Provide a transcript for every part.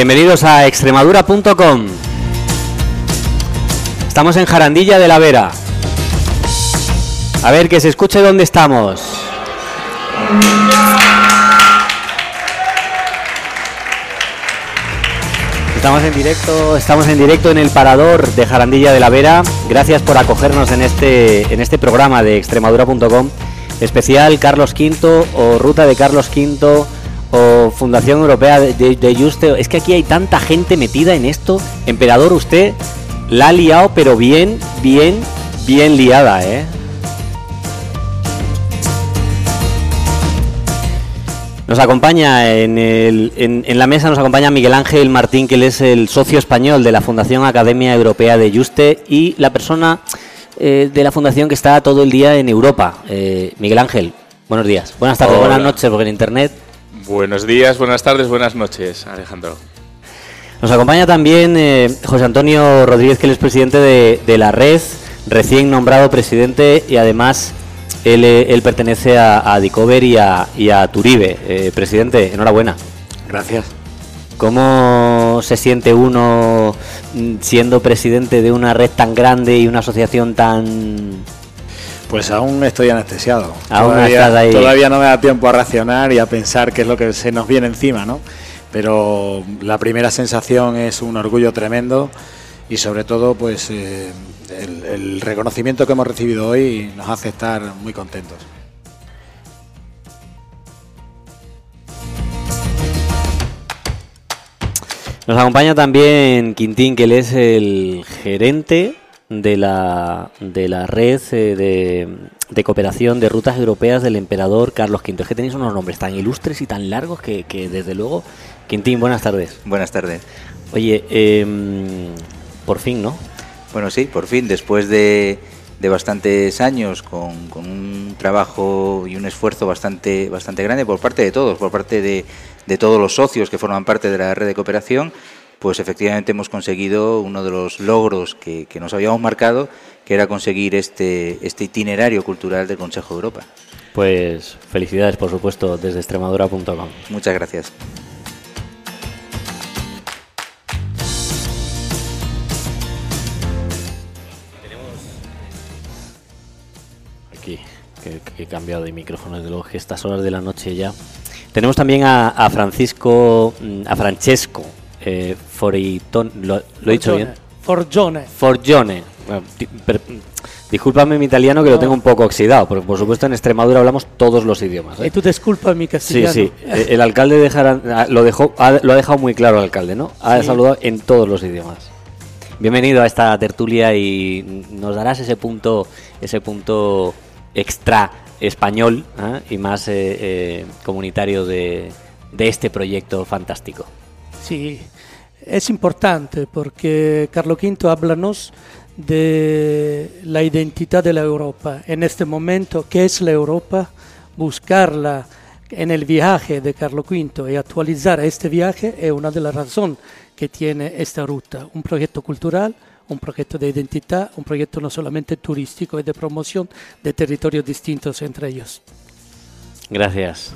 Bienvenidos a extremadura.com. Estamos en Jarandilla de la Vera. A ver, que se escuche dónde estamos. Estamos en directo, estamos en directo en el parador de Jarandilla de la Vera. Gracias por acogernos en este en este programa de extremadura.com, especial Carlos V o ruta de Carlos V o Fundación Europea de, de, de Juste. Es que aquí hay tanta gente metida en esto. Emperador, usted la ha liado, pero bien, bien, bien liada, ¿eh? Nos acompaña en, el- en- en la mesa, nos acompaña Miguel Ángel Martín, que él es el socio español de la Fundación Academia Europea de Juste y la persona eh, de la fundación que está todo el día en Europa. Eh, Miguel Ángel, buenos días. Buenas tardes, Hola. buenas noches, porque en internet. Buenos días, buenas tardes, buenas noches, Alejandro. Nos acompaña también eh, José Antonio Rodríguez, que él es presidente de, de la red, recién nombrado presidente y además él, eh, él pertenece a, a Dicover y a, y a Turibe. Eh, presidente, enhorabuena. Gracias. ¿Cómo se siente uno mm, siendo presidente de una red tan grande y una asociación tan... Pues aún estoy anestesiado. Aún todavía, estás ahí. todavía no me da tiempo a reaccionar y a pensar qué es lo que se nos viene encima, ¿no? Pero la primera sensación es un orgullo tremendo y sobre todo, pues eh, el, el reconocimiento que hemos recibido hoy nos hace estar muy contentos. Nos acompaña también Quintín, que él es el gerente de la, de la red eh, de, de cooperación de rutas europeas del emperador Carlos V. Es que tenéis unos nombres tan ilustres y tan largos que, que, desde luego... Quintín, buenas tardes. Buenas tardes. Oye, em, por fin, ¿no? Bueno, sí, por fin, después de, de bastantes años con, con un trabajo y un esfuerzo bastante, bastante grande por parte de todos, por parte de, de todos los socios que forman parte de la red de cooperación, pues efectivamente hemos conseguido uno de los logros que, que nos habíamos marcado, que era conseguir este, este itinerario cultural del Consejo de Europa. Pues felicidades, por supuesto, desde extremadura.com. Muchas gracias. Aquí, que, que he cambiado de micrófono, desde luego que estas horas de la noche ya. Tenemos también a, a Francisco, mm, a Francesco eh, ¿lo, lo he dicho bien? Forgione. Forgione. Bueno, discúlpame mi italiano que lo tengo un poco oxidado, porque por supuesto en Extremadura hablamos todos los idiomas. ¿eh? Y tú disculpa mi Sí, castellano. sí. Eh, El alcalde de Jaran- ah, lo, dejó, ha- lo ha dejado muy claro el alcalde, ¿no? Ha Sí. saludado en todos los idiomas. Bienvenido a esta tertulia y nos darás ese punto, ese punto extra español ¿ah? y más eh, eh, comunitario de, de este proyecto fantástico. Sí, es importante porque Carlo V háblanos de la identidad de la Europa. En este momento, ¿qué es la Europa? Buscarla en el viaje de Carlo V y actualizar este viaje es una de las razones que tiene esta ruta. Un proyecto cultural, un proyecto de identidad, un proyecto no solamente turístico y de promoción de territorios distintos entre ellos. Gracias.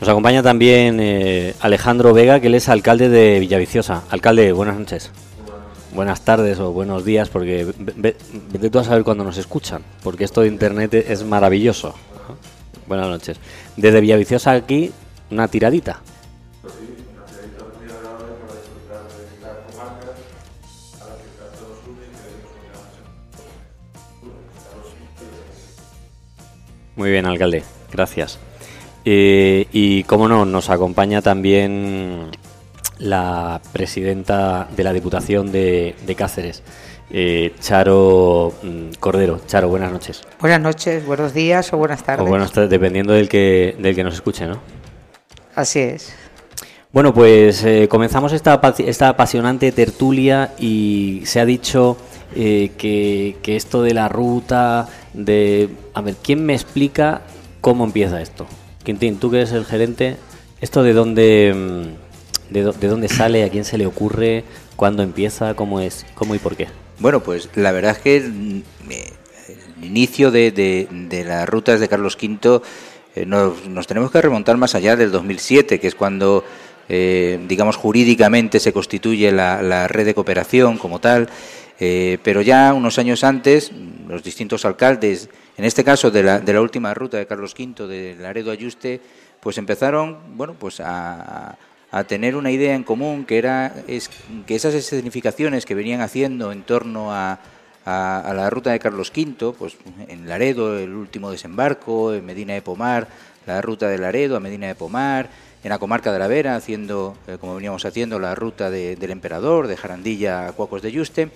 Nos acompaña también eh, Alejandro Vega, que él es alcalde de Villaviciosa. Alcalde, buenas noches. Buenas tardes o buenos días, porque ve- ve- vete tú a saber cuándo nos escuchan, porque esto de internet es maravilloso. Buenas noches. Desde Villaviciosa aquí, una tiradita. Muy bien, alcalde. Gracias. Eh, y cómo no, nos acompaña también la presidenta de la Diputación de, de Cáceres, eh, Charo mm, Cordero. Charo, buenas noches. Buenas noches, buenos días o buenas tardes. O buenas tardes, dependiendo del que, del que nos escuche, ¿no? Así es. Bueno, pues eh, comenzamos esta, esta apasionante tertulia y se ha dicho eh, que, que esto de la ruta, de... A ver, ¿quién me explica cómo empieza esto? Quintín, tú que eres el gerente, ¿esto de dónde, mm, de, dó- de dónde sale, a quién se le ocurre, cuándo empieza, cómo es, cómo y por qué? Bueno, pues la verdad es que mm, eh, inicio de, de, las rutas de Carlos V eh, nos, tenemos que remontar más allá del 2007, que es cuando, eh, digamos, jurídicamente se constituye la, red de cooperación como tal, pero ya unos años antes, los distintos alcaldes, en este caso de la, de la última ruta de Carlos V, de Laredo Ayuste, pues empezaron, bueno, pues a tener una idea en común que era es, que esas escenificaciones que venían haciendo en torno a, a, la ruta de Carlos V, pues en Laredo el último desembarco, en Medina de Pomar la ruta de Laredo a Medina de Pomar, en la comarca de la Vera haciendo eh, como veníamos haciendo la ruta del emperador de Jarandilla a Cuacos de Yuste,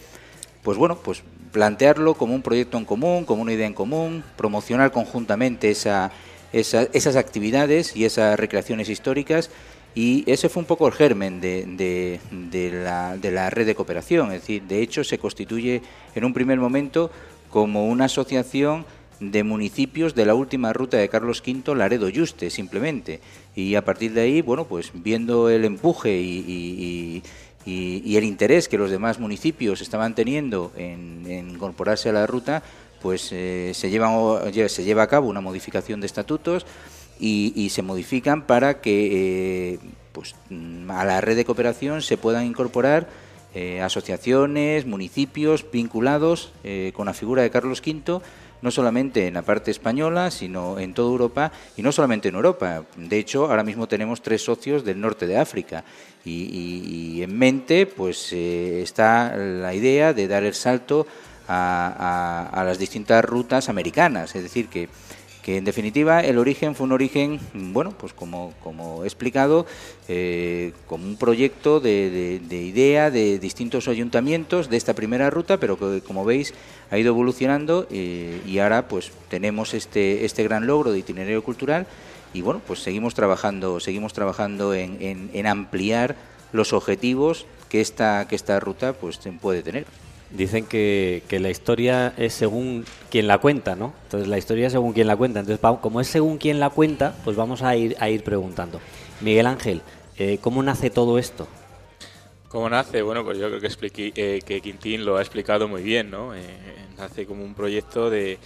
pues bueno, pues plantearlo como un proyecto en común, como una idea en común, promocionar conjuntamente esa, esas actividades y esas recreaciones históricas y ese fue un poco el germen de, de, la, de, la, red de cooperación. Es decir, de hecho se constituye en un primer momento como una asociación de municipios de la última ruta de Carlos V, Laredo Yuste, simplemente. Y a partir de ahí, bueno, pues viendo el empuje y, y, el interés que los demás municipios estaban teniendo en, incorporarse a la ruta, pues eh, se, lleva, se lleva a cabo una modificación de estatutos y, se modifican para que eh, pues, a la red de cooperación se puedan incorporar eh, asociaciones, municipios vinculados con la figura de Carlos V, no solamente en la parte española, sino en toda Europa y no solamente en Europa. De hecho, ahora mismo tenemos tres socios del norte de África y, en mente pues está la idea de dar el salto a las distintas rutas americanas, es decir, que que en definitiva el origen fue un origen, bueno, pues como, como he explicado, eh, como un proyecto de, idea de distintos ayuntamientos de esta primera ruta, pero que como veis ha ido evolucionando eh, y ahora pues tenemos este, este gran logro de itinerario cultural y bueno, pues seguimos trabajando, seguimos trabajando en, en ampliar los objetivos que esta, que esta ruta pues puede tener. Dicen que, que, la historia es según quien la cuenta, ¿no? Entonces la historia es según quien la cuenta. Entonces, como es según quien la cuenta, pues vamos a ir, a ir preguntando. Miguel Ángel, eh, ¿cómo nace todo esto? ¿Cómo nace? Bueno, pues yo creo que, expliqué, eh, que Quintín lo ha explicado muy bien, ¿no? Eh, nace como un proyecto de,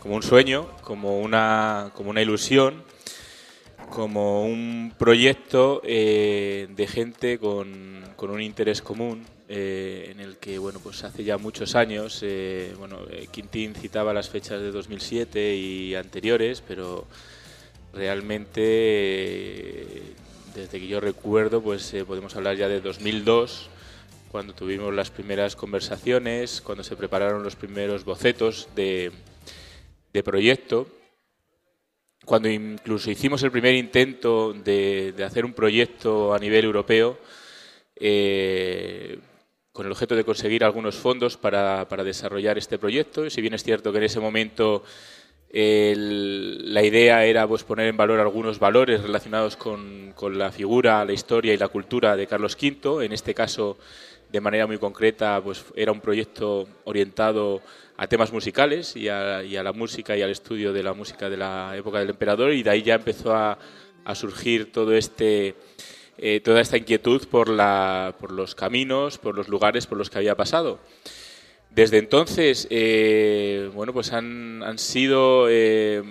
como un sueño, como una, como una ilusión, como un proyecto de gente con, con un interés común, eh, en el que bueno pues hace ya muchos años eh, bueno eh, Quintín citaba las fechas de 2007 y anteriores pero realmente desde que yo recuerdo pues podemos hablar ya de 2002 cuando tuvimos las primeras conversaciones cuando se prepararon los primeros bocetos de, proyecto cuando incluso hicimos el primer intento de, hacer un proyecto a nivel europeo con el objeto de conseguir algunos fondos para, para desarrollar este proyecto. Si bien es cierto que en ese momento la idea era pues, poner en valor algunos valores relacionados con, con, la figura, la historia y la cultura de Carlos V. En este caso, de manera muy concreta, pues, era un proyecto orientado a temas musicales y a, la música y al estudio de la música de la época del emperador y de ahí ya empezó a, a surgir todo este eh, toda esta inquietud por, la, por los caminos, por los lugares por los que había pasado. Desde entonces, eh, bueno, pues han, han sido eh,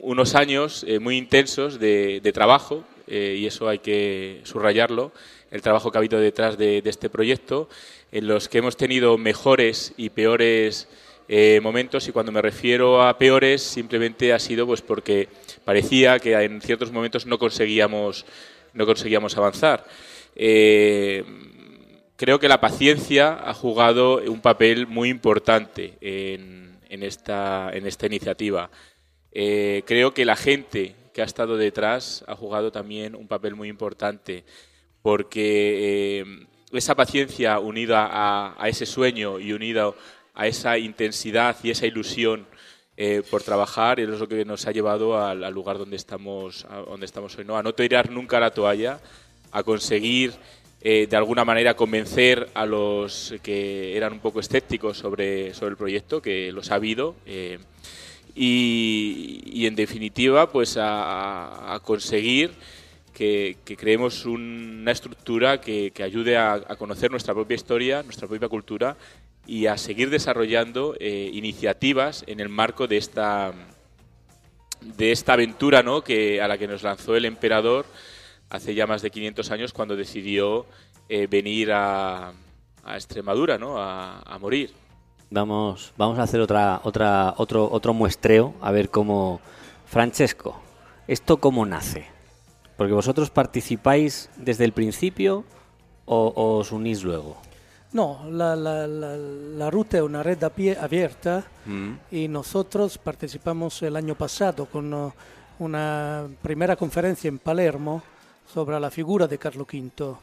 unos años muy intensos de trabajo, y eso hay que subrayarlo, el trabajo que ha habido detrás de, este proyecto, en los que hemos tenido mejores y peores momentos, y cuando me refiero a peores, simplemente ha sido pues porque parecía que en ciertos momentos no conseguíamos, no conseguíamos avanzar. Eh, creo que la paciencia ha jugado un papel muy importante en, esta, en esta, iniciativa. Eh, creo que la gente que ha estado detrás ha jugado también un papel muy importante porque eh, esa paciencia unida a, a, ese sueño y unida a esa intensidad y esa ilusión eh, por trabajar y es lo que nos ha llevado al, lugar donde estamos, donde estamos hoy. ¿no? A no tirar nunca la toalla, a conseguir eh, de alguna manera convencer a los que eran un poco escépticos sobre, sobre el proyecto, que los ha habido. Eh, y, en definitiva, pues a, conseguir que, creemos una estructura que, ayude a, conocer nuestra propia historia, nuestra propia cultura y a seguir desarrollando eh, iniciativas en el marco de esta de esta aventura ¿no? que, a la que nos lanzó el emperador hace ya más de 500 años cuando decidió eh, venir a, a, Extremadura ¿no? a, a, morir. Vamos, vamos a hacer otra, otra, otro, otro muestreo a ver cómo... Francesco, ¿esto cómo nace? Porque vosotros participáis desde el principio o, o os unís luego. No, la, la, la, la, ruta es una red abierta mm. y nosotros participamos el año pasado con uh, una primera conferencia en Palermo sobre la figura de Carlo V.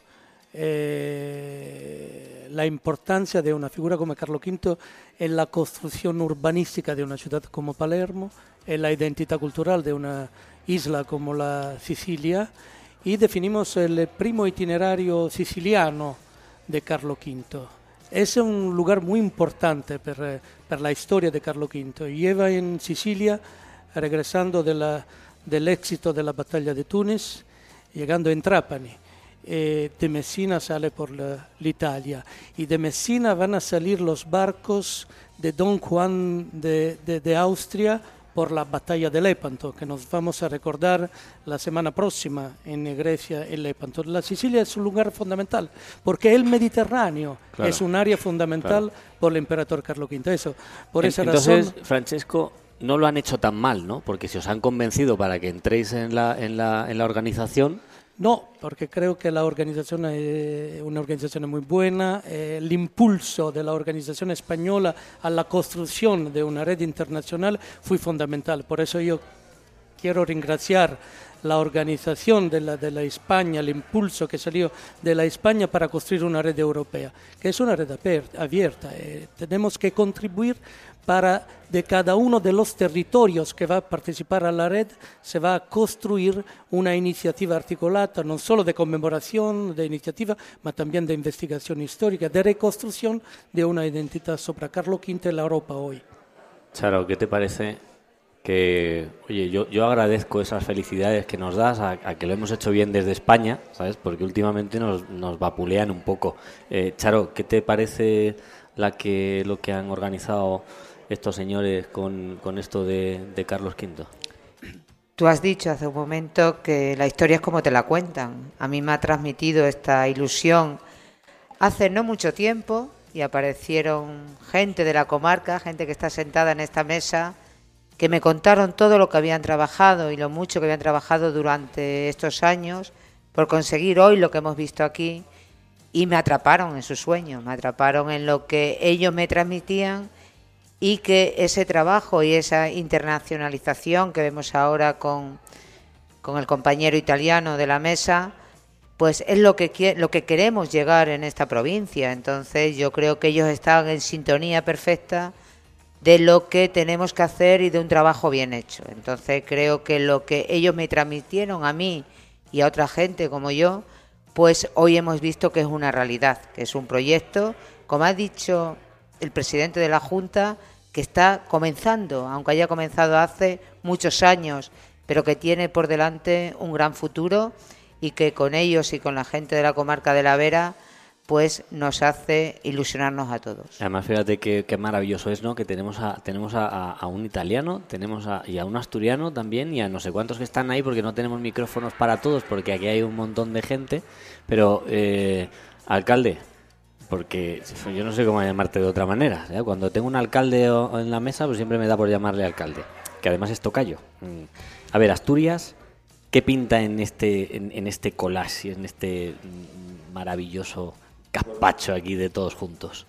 Eh, la importancia de una figura como Carlo V en la construcción urbanística de una ciudad como Palermo, en la identidad cultural de una isla como la Sicilia y definimos el primo itinerario siciliano de Carlo V. Es un lugar muy importante per, per la historia de Carlo V. Lleva en Sicilia, regresando de la, del éxito de la batalla de Túnez, llegando en Trapani. Eh, de Messina sale por l'Italia y de Messina van a salir los barcos de Don Juan de, de, de Austria por la batalla de Lepanto, que nos vamos a recordar la semana próxima en Grecia, en Lepanto. La Sicilia es un lugar fundamental, porque el Mediterráneo claro, es un área fundamental claro. por el emperador Carlos V. Eso, por esa Entonces, razón... Francesco, no lo han hecho tan mal, ¿no? Porque si os han convencido para que entréis en la, en la, en la organización, no, porque creo que la organización es una organización muy buena. Eh, el impulso de la organización española a la construcción de una red internacional fue fundamental. Por eso yo quiero ringraziar la organización de la, de la España, el impulso que salió de la España para construir una red europea, que es una red abierta. Eh, tenemos que contribuir para de cada uno de los territorios que va a participar a la red se va a construir una iniciativa articulada, no solo de conmemoración, de iniciativa, pero también de investigación histórica, de reconstrucción de una identidad sobre Carlos V en la Europa hoy. Charo, ¿qué te parece que, oye, yo, yo agradezco esas felicidades que nos das a, a, que lo hemos hecho bien desde España, ¿sabes? Porque últimamente nos, nos vapulean un poco. Eh, Charo, ¿qué te parece la que, lo que han organizado estos señores con, con esto de, de, Carlos V? Tú has dicho hace un momento que la historia es como te la cuentan. A mí me ha transmitido esta ilusión hace no mucho tiempo y aparecieron gente de la comarca, gente que está sentada en esta mesa, que me contaron todo lo que habían trabajado y lo mucho que habían trabajado durante estos años por conseguir hoy lo que hemos visto aquí y me atraparon en su sueño, me atraparon en lo que ellos me transmitían y que ese trabajo y esa internacionalización que vemos ahora con, con el compañero italiano de la mesa, pues es lo que, lo que queremos llegar en esta provincia. Entonces yo creo que ellos están en sintonía perfecta de lo que tenemos que hacer y de un trabajo bien hecho. Entonces creo que lo que ellos me transmitieron a mí y a otra gente como yo, pues hoy hemos visto que es una realidad, que es un proyecto, como ha dicho el presidente de la Junta, que está comenzando, aunque haya comenzado hace muchos años, pero que tiene por delante un gran futuro y que con ellos y con la gente de la comarca de la Vera pues nos hace ilusionarnos a todos. Además, fíjate qué, maravilloso es, ¿no? Que tenemos a, tenemos a, a un italiano, tenemos a, y a un asturiano también, y a no sé cuántos que están ahí, porque no tenemos micrófonos para todos, porque aquí hay un montón de gente. Pero, eh, alcalde, porque yo no sé cómo llamarte de otra manera. ¿eh? Cuando tengo un alcalde en la mesa, pues siempre me da por llamarle alcalde, que además es tocayo. Mm. A ver, Asturias, ¿qué pinta en este, en, en este collage, en este maravilloso gazpacho aquí de todos juntos.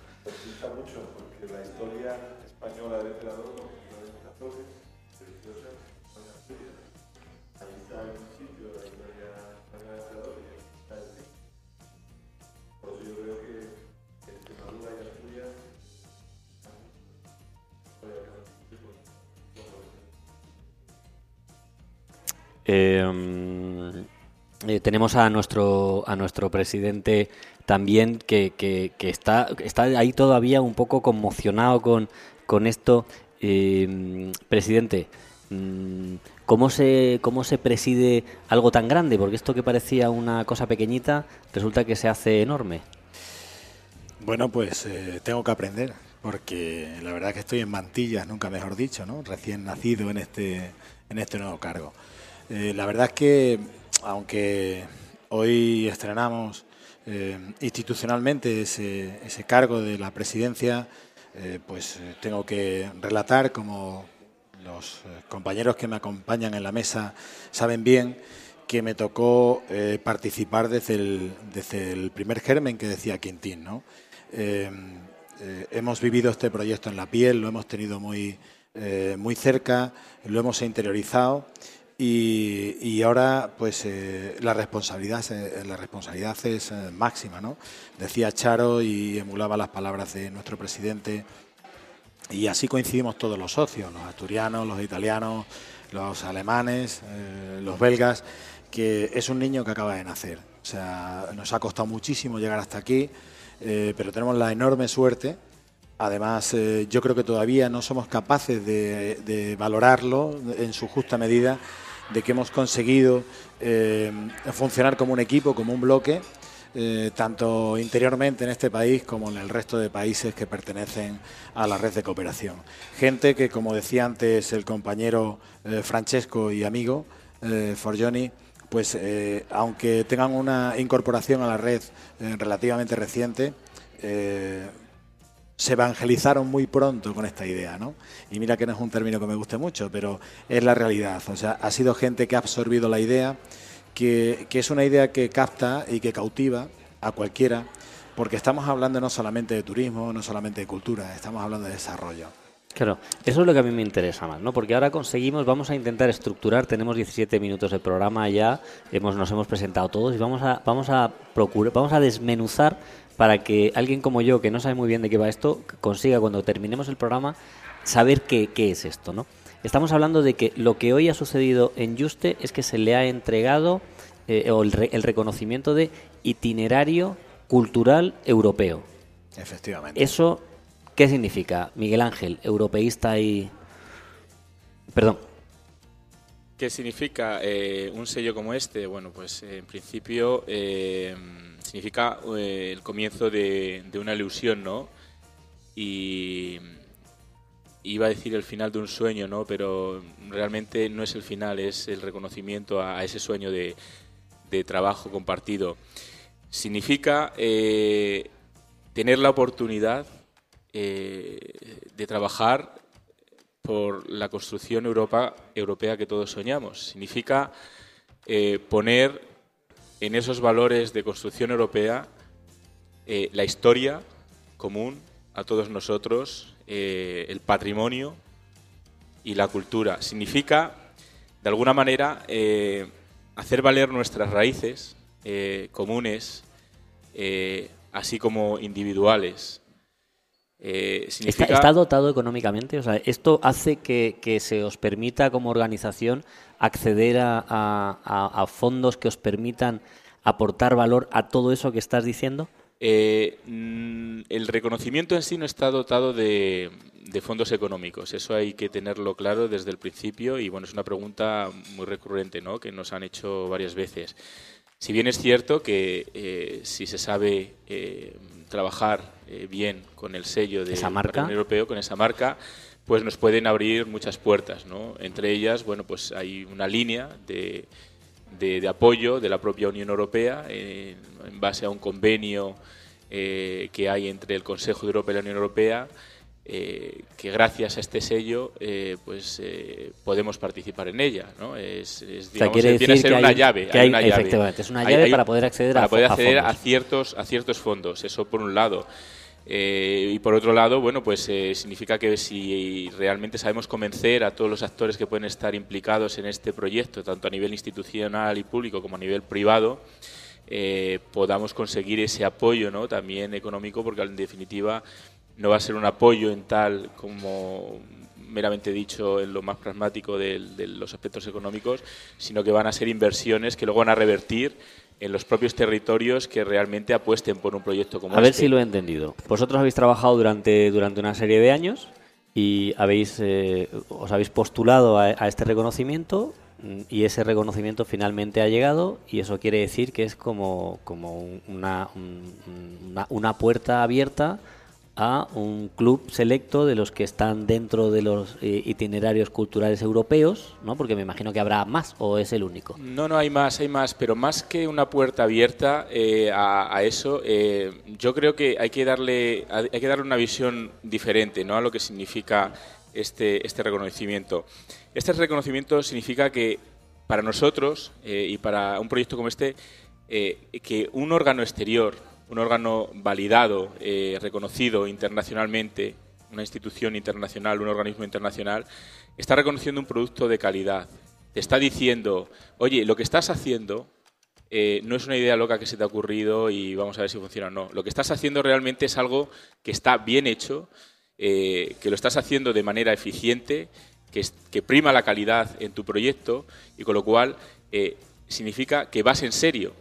Eh, eh, tenemos a nuestro a nuestro presidente también que, está, está ahí todavía un poco conmocionado con, con esto. Eh, presidente, mm, ¿cómo se, ¿cómo se preside algo tan grande? Porque esto que parecía una cosa pequeñita resulta que se hace enorme. Bueno, pues eh, tengo que aprender, porque la verdad que estoy en mantillas, nunca mejor dicho, ¿no? Recién nacido en este, en este nuevo cargo. Eh, la verdad es que, aunque hoy estrenamos eh, institucionalmente ese, cargo de la presidencia, eh, pues tengo que relatar, como los compañeros que me acompañan en la mesa saben bien, que me tocó participar desde el, desde el primer germen que decía Quintín. ¿no? Hemos vivido este proyecto en la piel, lo hemos tenido muy, muy cerca, lo hemos interiorizado y, ahora pues eh, la responsabilidad, eh, la responsabilidad es eh, máxima. ¿no? Decía Charo y emulaba las palabras de nuestro presidente y así coincidimos todos los socios, los asturianos, los italianos, los alemanes, los belgas, que es un niño que acaba de nacer. O sea, nos ha costado muchísimo llegar hasta aquí, pero tenemos la enorme suerte. Además, yo creo que todavía no somos capaces de, de valorarlo en su justa medida, de que hemos conseguido eh, funcionar como un equipo, como un bloque, eh, tanto interiormente en este país como en el resto de países que pertenecen a la red de cooperación. Gente que, como decía antes el compañero eh, Francesco y amigo Forgioni, pues aunque tengan una incorporación a la red relativamente reciente, se evangelizaron muy pronto con esta idea, ¿no? Y mira que no es un término que me guste mucho, pero es la realidad. O sea, ha sido gente que ha absorbido la idea, que, que es una idea que capta y que cautiva a cualquiera, porque estamos hablando no solamente de turismo, no solamente de cultura, estamos hablando de desarrollo. Claro, eso es lo que a mí me interesa más, ¿no? Porque ahora conseguimos, vamos a intentar estructurar, tenemos 17 minutos de programa ya, hemos, nos hemos presentado todos y vamos a, vamos a procurar, vamos a desmenuzar para que alguien como yo, que no sabe muy bien de qué va esto, consiga cuando terminemos el programa saber qué, qué es esto, ¿no? Estamos hablando de que lo que hoy ha sucedido en Juste es que se le ha entregado eh, o el, re- el reconocimiento de itinerario cultural europeo. Efectivamente. ¿Eso qué significa, Miguel Ángel, europeísta y... Perdón, ¿Qué significa eh, un sello como este? Bueno, pues eh, en principio eh, significa eh, el comienzo de, una ilusión, ¿no? Y iba a decir el final de un sueño, ¿no? Pero realmente no es el final, es el reconocimiento a, ese sueño de, trabajo compartido. Significa eh, tener la oportunidad eh, de trabajar por la construcción Europa, europea que todos soñamos. Significa poner en esos valores de construcción europea eh, la historia común a todos nosotros, eh, el patrimonio y la cultura. Significa, de alguna manera, eh, hacer valer nuestras raíces comunes, así como individuales. Eh, ¿Está, significa está dotado económicamente? O sea, ¿esto hace que, que se os permita como organización acceder a, a- fondos que os permitan aportar valor a todo eso que estás diciendo? Eh, mm, el reconocimiento en sí no está dotado de, de fondos económicos, eso hay que tenerlo claro desde el principio y bueno, es una pregunta muy recurrente ¿no? que nos han hecho varias veces. Si bien es cierto que eh, si se sabe eh, trabajar eh, bien con el sello de Esa marca. Europeo, con esa marca, pues nos pueden abrir muchas puertas, ¿no? Entre ellas, bueno, pues hay una línea de, de, de apoyo de la propia Unión Europea eh, en base a un convenio eh, que hay entre el Consejo de Europa y la Unión Europea, eh, que gracias a este sello eh, pues eh, podemos participar en ella, ¿no? Es, es, digamos, viene a decir ser que una hay- llave, que hay hay- una llave. efectivamente, es una llave para poder acceder a para poder acceder a, ciertos a ciertos fondos, eso por un lado. Eh, y por otro lado, bueno, pues eh, significa que si realmente sabemos convencer a todos los actores que pueden estar implicados en este proyecto, tanto a nivel institucional y público como a nivel privado, podamos conseguir ese apoyo ¿no? también económico, porque en definitiva no va a ser un apoyo en tal como meramente dicho en lo más pragmático de, los aspectos económicos, sino que van a ser inversiones que luego van a revertir en los propios territorios que realmente apuesten por un proyecto como A ver este. si lo he entendido. Vosotros habéis trabajado durante, durante una serie de años y habéis, eh, os habéis postulado a, a este reconocimiento mm, y ese reconocimiento finalmente ha llegado y eso quiere decir que es como, como un- una, un- una, una puerta abierta a un club selecto de los que están dentro de los eh, itinerarios culturales europeos, ¿no? Porque me imagino que habrá más o es el único. No, no, hay más, hay más, pero más que una puerta abierta eh, a, eso, eh, yo creo que hay que darle, hay que darle una visión diferente, ¿no? A lo que significa este, este reconocimiento. Este reconocimiento significa que para nosotros y para un proyecto como este, que un órgano exterior, un órgano validado, eh, reconocido internacionalmente, una institución internacional, un organismo internacional, está reconociendo un producto de calidad. Te está diciendo, oye, lo que estás haciendo eh, no es una idea loca que se te ha ocurrido y vamos a ver si funciona o no. Lo que estás haciendo realmente es algo que está bien hecho, eh, que lo estás haciendo de manera eficiente, que, es- que prima la calidad en tu proyecto y con lo cual eh, significa que vas en serio.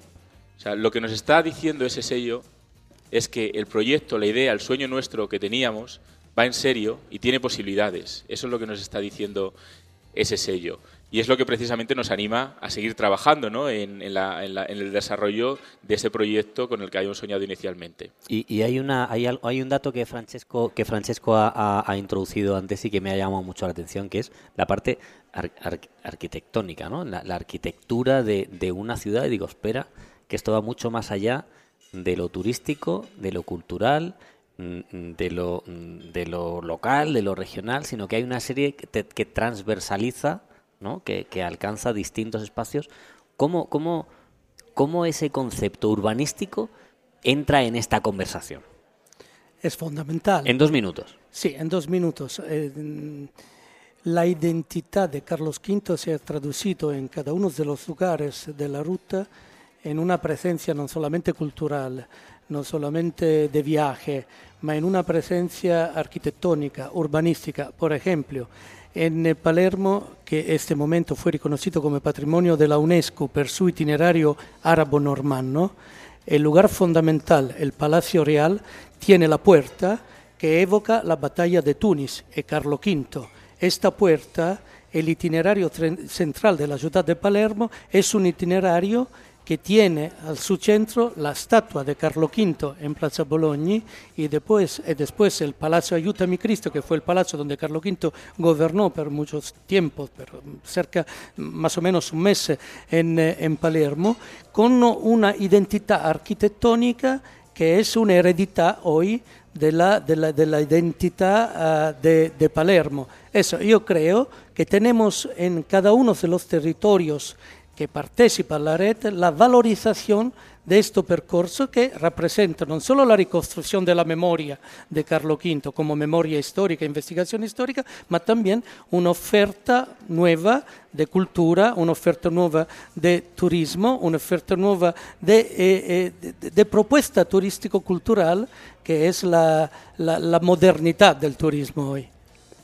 O sea, lo que nos está diciendo ese sello es que el proyecto, la idea, el sueño nuestro que teníamos va en serio y tiene posibilidades. Eso es lo que nos está diciendo ese sello. Y es lo que precisamente nos anima a seguir trabajando ¿no? en, en la- en la- en el desarrollo de ese proyecto con el que habíamos soñado inicialmente. Y, y hay una hay, hay un dato que Francesco que Francesco ha, introducido antes y que me ha llamado mucho la atención, que es la parte ar- ar- arquitectónica, ¿no? La, la arquitectura de, de una ciudad. Y digo, espera, que esto va mucho más allá de lo turístico, de lo cultural, mm, de lo, mm, de lo local, de lo regional, sino que hay una serie que, te- que transversaliza, ¿no? que, que alcanza distintos espacios. ¿Cómo, cómo, ¿Cómo ese concepto urbanístico entra en esta conversación? Es fundamental. En dos minutos. Sí, en dos minutos. Eh, la identidad de Carlos V se ha traducido en cada uno de los lugares de la ruta en una presencia no solamente cultural, no solamente de viaje, ma en una presencia arquitectónica, urbanística. Por ejemplo, en eh, Palermo, que este momento fue reconocido como patrimonio de la UNESCO por su itinerario árabo-normanno, el lugar fundamental, el Palacio Real, tiene la puerta que evoca la batalla de Túnez y Carlo V. Esta puerta, el itinerario central de la ciudad de Palermo, es un itinerario que tiene al su centro la estatua de Carlo V en Plaza Bologna y después, y después el Palacio Ayúdame Cristo, que fue el palacio donde Carlo V gobernó por muchos tiempos, por cerca más o menos un mes en, eh, en Palermo, con una identidad arquitectónica que es una heredità hoy de la, de la, de la identidad ah, de, de Palermo. Eso, yo creo que tenemos en cada uno de los territorios que partecipa a la red la valorización de este percorso que representa non solo la ricostruzione della memoria de Carlo V como memoria histórica, investigación histórica, ma también una oferta nueva de cultura, una oferta nueva de turismo, una oferta nueva de, eh, eh, propuesta turístico-cultural que es la, la- la modernidad del turismo hoy.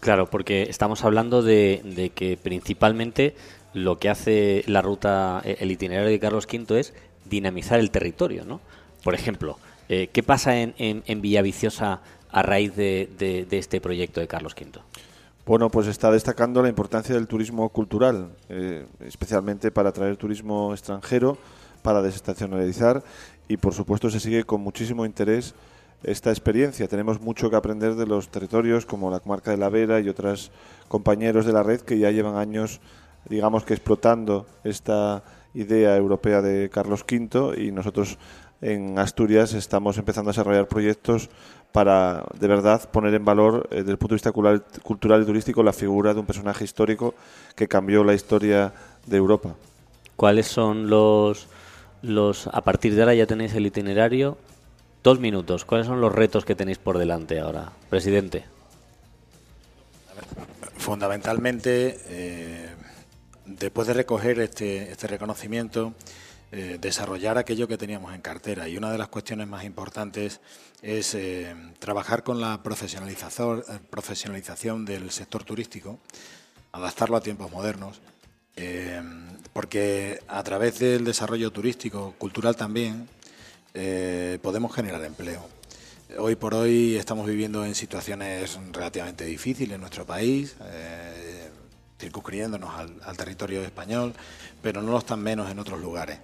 Claro, porque estamos hablando de, de que principalmente lo que hace la ruta, eh, el itinerario de Carlos V es dinamizar el territorio, ¿no? Por ejemplo, eh, ¿qué pasa en, en- en Villaviciosa a raíz de, este proyecto de Carlos V? Bueno, pues está destacando la importancia del turismo cultural, eh, especialmente para atraer turismo extranjero, para desestacionalizar y por supuesto se sigue con muchísimo interés esta experiencia. Tenemos mucho que aprender de los territorios como la comarca de la Vera y otros compañeros de la red que ya llevan años, digamos que explotando esta idea europea de Carlos V y nosotros en Asturias estamos empezando a desarrollar proyectos para de verdad poner en valor eh, desde el punto de vista cultural, cultural y turístico la figura de un personaje histórico que cambió la historia de Europa. ¿Cuáles son los, los... A partir de ahora ya tenéis el itinerario. Dos minutos. ¿Cuáles son los retos que tenéis por delante ahora, presidente? Fundamentalmente, eh, después de recoger este, este reconocimiento, eh, desarrollar aquello que teníamos en cartera. Y una de las cuestiones más importantes es eh, trabajar con la profesionalización, eh, profesionalización del sector turístico, adaptarlo a tiempos modernos, porque a través del desarrollo turístico, cultural también, podemos generar empleo. Hoy por hoy estamos viviendo en situaciones relativamente difíciles en nuestro país. Circunscribiéndonos al, al territorio español, pero no lo están menos en otros lugares.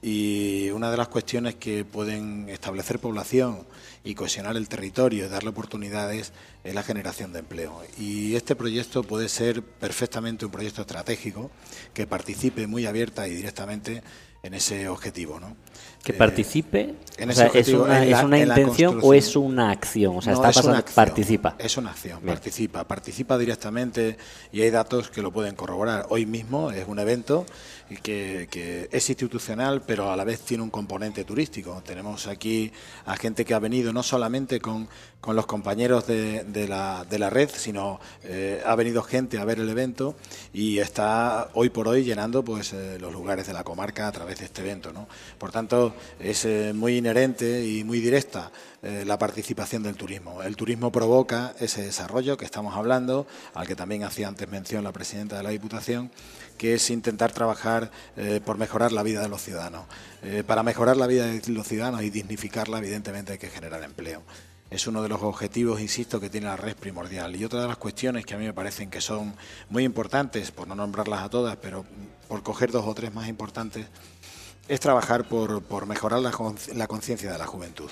Y una de las cuestiones que pueden establecer población y cohesionar el territorio y darle oportunidades es la generación de empleo. Y este proyecto puede ser perfectamente un proyecto estratégico que participe muy abierta y directamente en ese objetivo. ¿no? Que participe, en o ese sea, objetivo, ¿es una, en la- es una en la intención o es una acción? O sea, No, está es pasando, acción, participa. Es una acción, Bien. participa, participa directamente y hay datos que lo pueden corroborar. Hoy mismo es un evento que, que es institucional, pero a la vez tiene un componente turístico. Tenemos aquí a gente que ha venido no solamente con, con los compañeros de, de la, de la red, sino eh, ha venido gente a ver el evento y está hoy por hoy llenando pues eh, los lugares de la comarca a través de este evento. ¿no? Por tanto, es eh, muy inherente y muy directa eh, la participación del turismo. El turismo provoca ese desarrollo que estamos hablando, al que también hacía antes mención la presidenta de la Diputación, que es intentar trabajar por mejorar la vida de los ciudadanos. Para mejorar la vida de los ciudadanos y dignificarla, evidentemente hay que generar empleo. Es uno de los objetivos, insisto, que tiene la red primordial. Y otra de las cuestiones que a mí me parecen que son muy importantes, por no nombrarlas a todas, pero por coger dos o tres más importantes, es trabajar por, mejorar la, la conciencia de la juventud.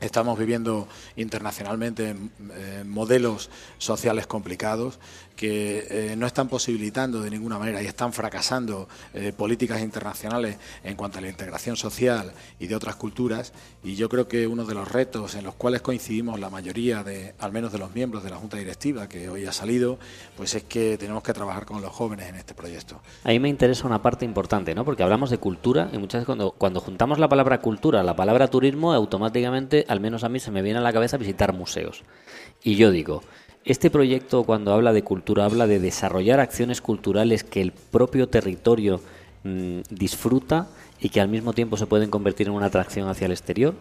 Estamos viviendo internacionalmente eh, modelos sociales complicados que eh, no están posibilitando de ninguna manera y están fracasando eh, políticas internacionales en cuanto a la integración social y de otras culturas. Y yo creo que uno de los retos en los cuales coincidimos la mayoría de, al menos de los miembros de la Junta Directiva que hoy ha salido, pues es que tenemos que trabajar con los jóvenes en este proyecto. A mí me interesa una parte importante, ¿no? Porque hablamos de cultura y muchas veces cuando, cuando juntamos la palabra cultura, la palabra turismo, automáticamente, al menos a mí, se me viene a la cabeza visitar museos. Y yo digo, este proyecto cuando habla de cultura habla de desarrollar acciones culturales que el propio territorio mm, disfruta y que al mismo tiempo se pueden convertir en una atracción hacia el exterior.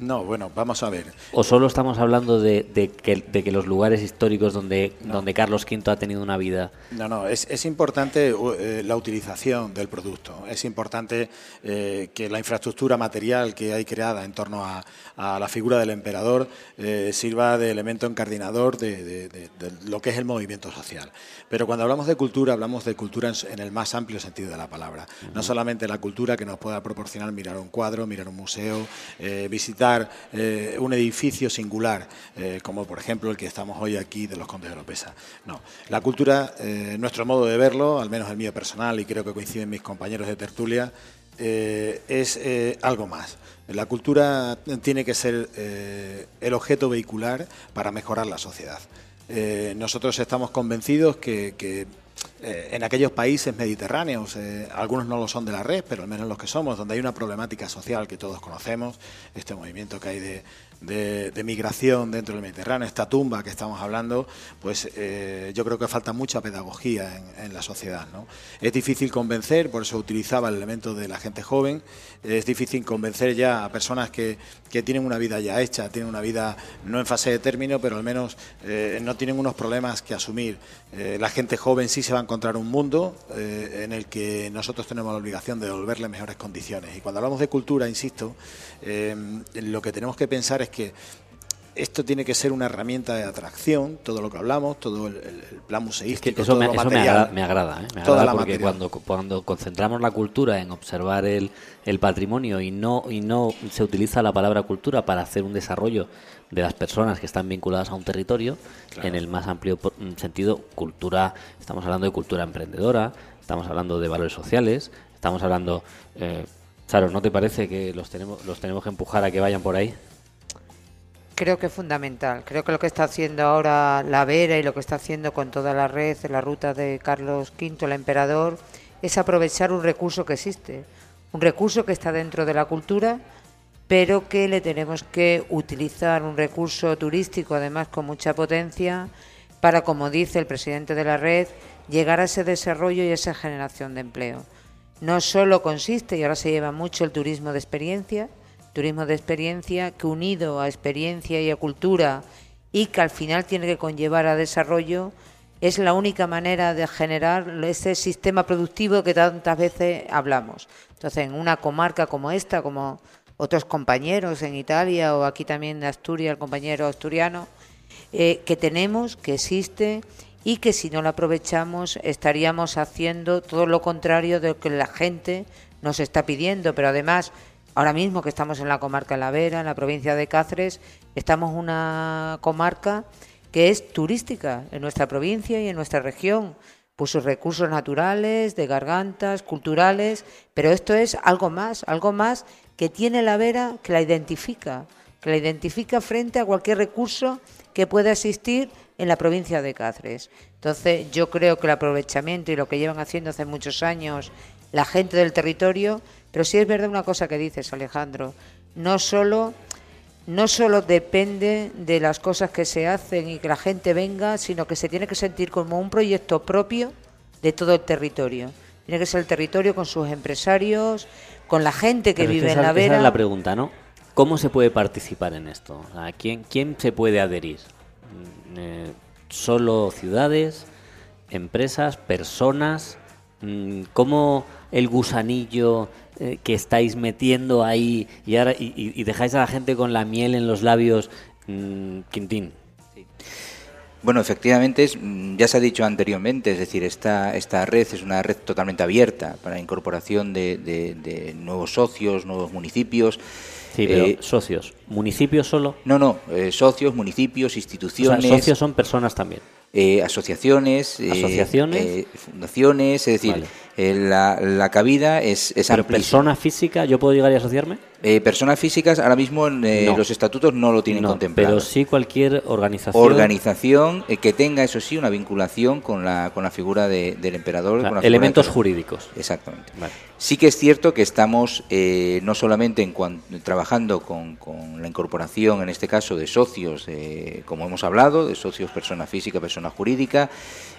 No, bueno, vamos a ver. ¿O solo estamos hablando de, de que, de que los lugares históricos donde, donde Carlos V ha tenido una vida No, no, es, es importante uh, eh, la utilización del producto, es importante eh, que la infraestructura material que hay creada en torno a, a la figura del emperador eh, sirva de elemento encardinador de, lo que es el movimiento social. Pero cuando hablamos de cultura, hablamos de cultura en, el más amplio sentido de la palabra. No solamente la cultura que nos pueda proporcionar mirar un cuadro, mirar un museo, eh, eh, un edificio singular, eh, como por ejemplo el que estamos hoy aquí de los Condes de Lopesa. No, la cultura, eh, nuestro modo de verlo, al menos el mío personal, y creo que coinciden mis compañeros de tertulia, es algo más. La cultura tiene que ser el objeto vehicular para mejorar la sociedad. Nosotros estamos convencidos que, eh, en aquellos países mediterráneos, eh, algunos no lo son de la red, pero al menos los que somos, donde hay una problemática social que todos conocemos, este movimiento que hay de, de- de migración dentro del Mediterráneo, esta tumba que estamos hablando, pues eh, yo creo que falta mucha pedagogía en, en la sociedad. ¿no? Es difícil convencer, por eso utilizaba el elemento de la gente joven, es difícil convencer ya a personas que, que tienen una vida ya hecha, tienen una vida no en fase de término, pero al menos eh, no tienen unos problemas que asumir. Eh, la gente joven sí se va a encontrar un mundo eh, en el que nosotros tenemos la obligación de devolverle mejores condiciones. Y cuando hablamos de cultura, insisto, eh, lo que tenemos que pensar es que esto tiene que ser una herramienta de atracción, todo lo que hablamos, todo el, plan museístico, eso todo me, lo eso me agrada, me agrada, ¿eh? Me agrada porque cuando, cuando concentramos la cultura en observar el, el patrimonio y no, y no se utiliza la palabra cultura para hacer un desarrollo de las personas que están vinculadas a un territorio, en el más amplio mm, sentido, cultura, estamos hablando de cultura emprendedora, estamos hablando de valores sociales, estamos hablando... Eh, Charo, ¿no te parece que los tenemos, los tenemos que empujar a que vayan por ahí? Creo que es fundamental. Creo que lo que está haciendo ahora la Vera y lo que está haciendo con toda la red, la ruta de Carlos V, el emperador, es aprovechar un recurso que existe. Un recurso que está dentro de la cultura, pero que le tenemos que utilizar un recurso turístico, además con mucha potencia, para, como dice el presidente de la red, llegar a ese desarrollo y esa generación de empleo. No solo consiste, y ahora se lleva mucho el turismo de experiencia, turismo de experiencia que unido a experiencia y a cultura y que al final tiene que conllevar a desarrollo, es la única manera de generar ese sistema productivo que tantas veces hablamos. Entonces, en una comarca como esta, como otros compañeros en Italia o aquí también en Asturias, el compañero asturiano, eh, que tenemos, que existe y que si no la aprovechamos estaríamos haciendo todo lo contrario de lo que la gente nos está pidiendo, pero además ahora mismo que estamos en la comarca de La Vera, en la provincia de Cáceres, estamos una comarca que es turística en nuestra provincia y en nuestra región, por sus recursos naturales, de gargantas, culturales, pero esto es algo más, algo más que tiene La Vera que la identifica, que la identifica frente a cualquier recurso que pueda existir en la provincia de Cáceres. Entonces, yo creo que el aprovechamiento y lo que llevan haciendo hace muchos años la gente del territorio, pero sí es verdad una cosa que dices, Alejandro, no solo no solo depende de las cosas que se hacen y que la gente venga, sino que se tiene que sentir como un proyecto propio de todo el territorio. Tiene que ser el territorio con sus empresarios, con la gente que Pero vive esa- en la esa vera. es la pregunta, ¿no? ¿Cómo se puede participar en esto? Sea, ¿quién, ¿Quién se puede adherir? Mm, eh, ¿Solo ciudades, empresas, personas? Mm, ¿Cómo el gusanillo eh, que estáis metiendo ahí y, ahora, y, y- y dejáis a la gente con la miel en los labios? Mm, Quintín. Bueno, efectivamente, es, mm, ya se ha dicho anteriormente, es decir, esta, esta red es una red totalmente abierta para la incorporación de, de- de nuevos socios, nuevos municipios. Sí, pero Eh, socios. ¿Municipios solo? no, no, eh, socios, municipios, O sea, instituciones, socios son personas también. eh, asociaciones, eh, Asociaciones. eh, fundaciones, es decir, Vale. la, la cabida es, es ¿Pero amplísima. persona física yo puedo llegar y asociarme? Personas físicas ahora mismo en No. los estatutos no lo tienen No, contemplado. pero sí cualquier organización. Organización que tenga, eso sí, una vinculación con la, con la figura de- del emperador. O sea, con la elementos jurídicos. Exactamente. Vale. Sí que es cierto que estamos no solamente en cuan- trabajando con, con la incorporación, en este caso, de socios, eh, como hemos hablado, de socios persona física, persona jurídica.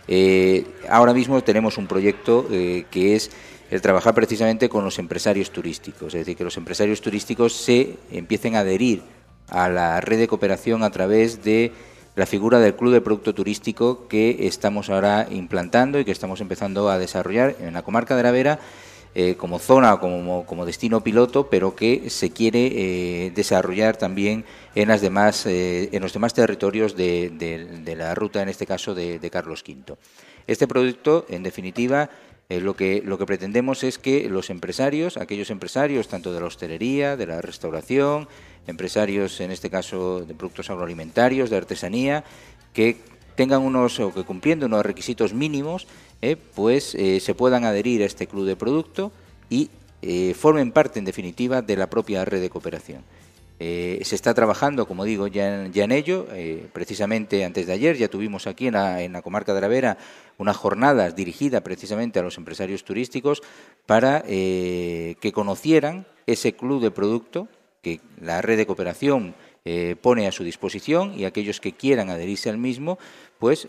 eh, ahora mismo tenemos un proyecto eh, que es el trabajar precisamente con los empresarios turísticos, es decir, que los empresarios turísticos se empiecen a adherir a la red de cooperación a través de la figura del Club de Producto Turístico que estamos ahora implantando y que estamos empezando a desarrollar en la comarca de la Vera eh, como zona, como, como destino piloto, pero que se quiere eh, desarrollar también en, las demás, eh, en los demás territorios de, de- la ruta, en este caso de, Carlos V. Este producto, en definitiva, lo, que, lo que pretendemos es que los empresarios, aquellos empresarios tanto de la hostelería, de la restauración, empresarios en este caso de productos agroalimentarios, de artesanía, que tengan unos o que cumpliendo unos requisitos mínimos, eh, pues eh, se puedan adherir a este club de producto y eh, formen parte en definitiva de la propia red de cooperación. Se está trabajando, como digo, ya, en- ya en ello. Precisamente antes de ayer ya tuvimos aquí en la, en la comarca de la Vera unas jornadas dirigidas precisamente a los empresarios turísticos para que conocieran ese club de producto que la red de cooperación pone a su disposición y aquellos que quieran adherirse al mismo, pues,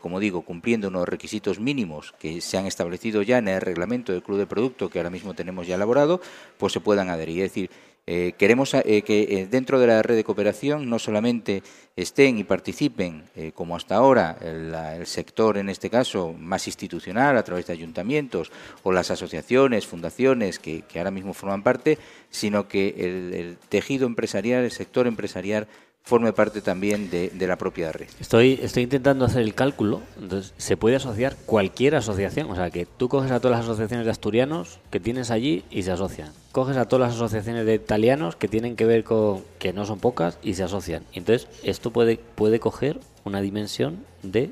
como digo, cumpliendo unos requisitos mínimos que se han establecido ya en el reglamento del Club de Producto que ahora mismo tenemos ya elaborado, pues se puedan adherir. Es decir, eh, queremos eh, que dentro de la red de cooperación no solamente estén y participen, como hasta ahora, el, sector, en este caso, más institucional, a través de ayuntamientos o las asociaciones, fundaciones que, ahora mismo forman parte, sino que el tejido empresarial, el sector empresarial, forme parte también de, de la propia red. Estoy, estoy intentando hacer el cálculo. Entonces, se puede asociar cualquier asociación. O sea, que tú coges a todas las asociaciones de asturianos que tienes allí y se asocian. Coges a todas las asociaciones de italianos que tienen que ver con. que no son pocas y se asocian. Entonces, esto puede, puede coger una dimensión de.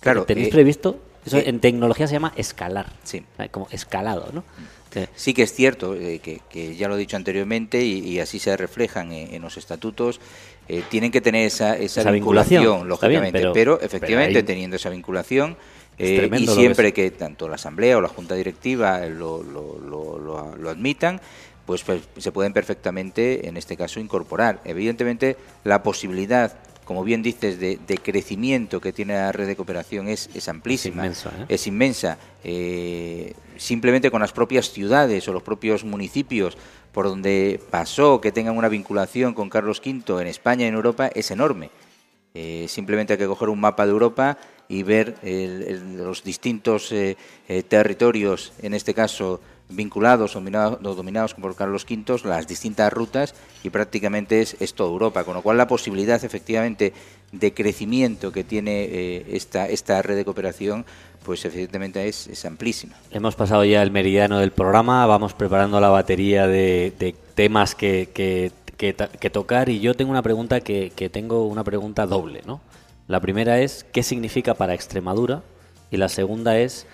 Claro, ¿Tenéis eh, previsto? Eso eh, en tecnología se llama escalar. Sí. Como escalado, ¿no? Que- Sí que es cierto, eh, que, que ya lo he dicho anteriormente y, y así se reflejan en, en los estatutos, eh, tienen que tener esa, esa, Esa vinculación, vinculación, está bien, lógicamente, pero- pero, efectivamente pero ahí- teniendo esa vinculación eh, y que siempre es. que, tanto la Asamblea o la Junta Directiva eh, lo, lo- lo- lo- lo admitan, pues, pues, se pueden perfectamente, en este caso, incorporar. Evidentemente, la posibilidad, como bien dices, de, de crecimiento que tiene la red de cooperación es, es amplísima inmensa, ¿eh? es inmensa. Eh, simplemente con las propias ciudades o los propios municipios por donde pasó, que tengan una vinculación con Carlos V en España y en Europa, es enorme. Eh, simplemente hay que coger un mapa de Europa y ver el- el- los distintos eh, eh, territorios, en este caso vinculados o dominados, por Carlos V las distintas rutas y prácticamente es, es, toda Europa, con lo cual la posibilidad efectivamente de crecimiento que tiene eh, esta, esta red de cooperación pues evidentemente es, amplísima. Hemos pasado ya el meridiano del programa, vamos preparando la batería de, temas que, que, tocar y yo tengo una pregunta que, tengo una pregunta doble, ¿no? La primera es ¿qué significa para Extremadura? Y la segunda es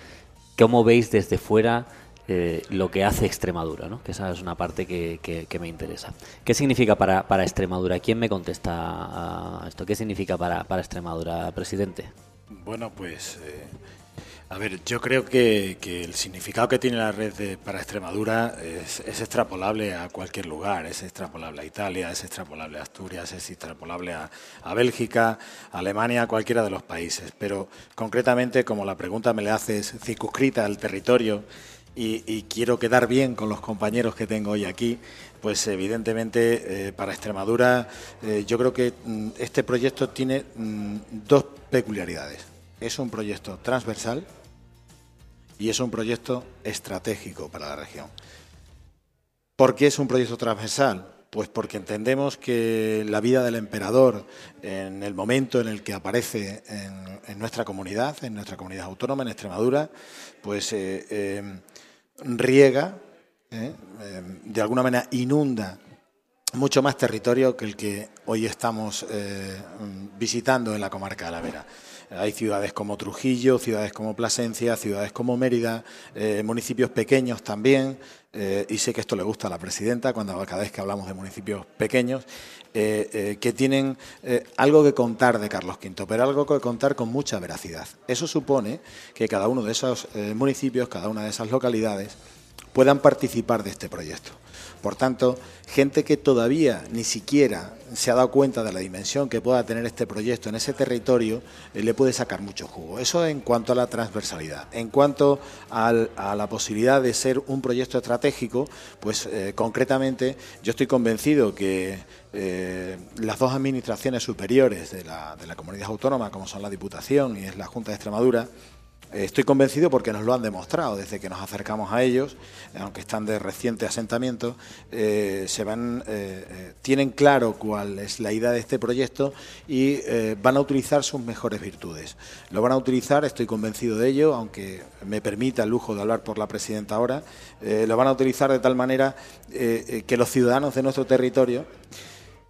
¿cómo veis desde fuera eh, lo que hace Extremadura, que esa es una parte que, me interesa. ¿Qué significa para, Extremadura? ¿Quién me contesta esto? ¿Qué significa para, Extremadura, presidente? Bueno, pues eh, a ver, yo creo que, el significado que tiene la red para Extremadura es, extrapolable a cualquier lugar, es extrapolable a Italia, es extrapolable a Asturias, es extrapolable a, a Bélgica, a Alemania, a cualquiera de los países. Pero concretamente, como la pregunta me le hace circunscrita al territorio, y, quiero quedar bien con los compañeros que tengo hoy aquí, pues evidentemente eh, para Extremadura eh, yo creo que mm, este proyecto tiene mm, dos peculiaridades. Es un proyecto transversal y es un proyecto estratégico para la región. ¿Por qué es un proyecto transversal? Pues porque entendemos que la vida del emperador, en el momento en el que aparece en, nuestra comunidad, en nuestra comunidad autónoma, en Extremadura, pues eh, riega, ¿eh? Eh, de alguna manera inunda mucho más territorio que el que hoy estamos eh, visitando en la comarca de la Vera. Hay ciudades como Trujillo, ciudades como Plasencia, ciudades como Mérida, municipios pequeños también, y sé que esto le gusta a la presidenta cuando cada vez que hablamos de municipios pequeños, que tienen algo que contar de Carlos V, pero algo que contar con mucha veracidad. Eso supone que cada uno de esos municipios, cada una de esas localidades, puedan participar de este proyecto. Por tanto, gente que todavía ni siquiera se ha dado cuenta de la dimensión que pueda tener este proyecto en ese territorio, eh, le puede sacar mucho jugo. Eso en cuanto a la transversalidad. En cuanto a la posibilidad de ser un proyecto estratégico, pues eh, concretamente yo estoy convencido que eh, las dos administraciones superiores de la, de la comunidad autónoma, como son la Diputación y es la Junta de Extremadura, Estoy convencido porque nos lo han demostrado desde que nos acercamos a ellos, aunque están de reciente asentamiento, eh, se van, eh, eh, tienen claro cuál es la idea de este proyecto y van a utilizar sus mejores virtudes. Lo van a utilizar, estoy convencido de ello, aunque me permita el lujo de hablar por la presidenta ahora, lo van a utilizar de tal manera que los ciudadanos de nuestro territorio,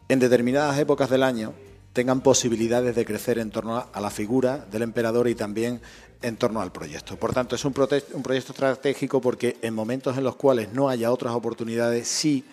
en determinadas épocas del año, tengan posibilidades de crecer en torno a la figura del emperador y también en torno al proyecto. Por tanto, es un, proyecto estratégico porque en momentos en los cuales no haya otras oportunidades, sí,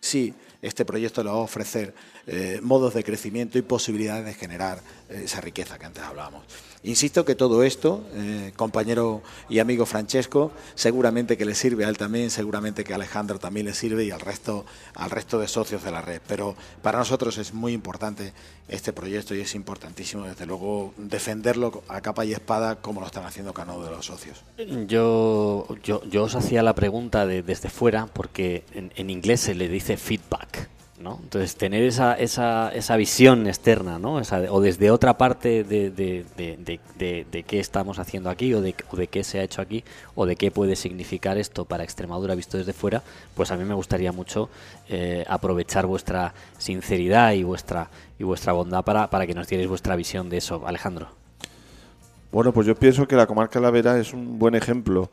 sí, este proyecto le va a ofrecer eh, modos de crecimiento y posibilidades de generar eh, esa riqueza que antes hablábamos. Insisto que todo esto, eh, compañero y amigo Francesco, seguramente que le sirve a él también, seguramente que a Alejandro también le sirve y al resto, al resto de socios de la red. Pero para nosotros es muy importante este proyecto y es importantísimo, desde luego, defenderlo a capa y espada como lo están haciendo cada uno de los socios. Yo, yo, yo os hacía la pregunta de, desde fuera porque en, en inglés se le dice feedback. ¿No? Entonces, tener esa, esa, esa visión externa, ¿no? o desde otra parte de, de, de, qué estamos haciendo aquí, o de, de qué se ha hecho aquí, o de qué puede significar esto para Extremadura visto desde fuera, pues a mí me gustaría mucho eh, aprovechar vuestra sinceridad y vuestra, y vuestra bondad para, para que nos dierais vuestra visión de eso. Alejandro. Bueno, pues yo pienso que la comarca de La Vera es un buen ejemplo.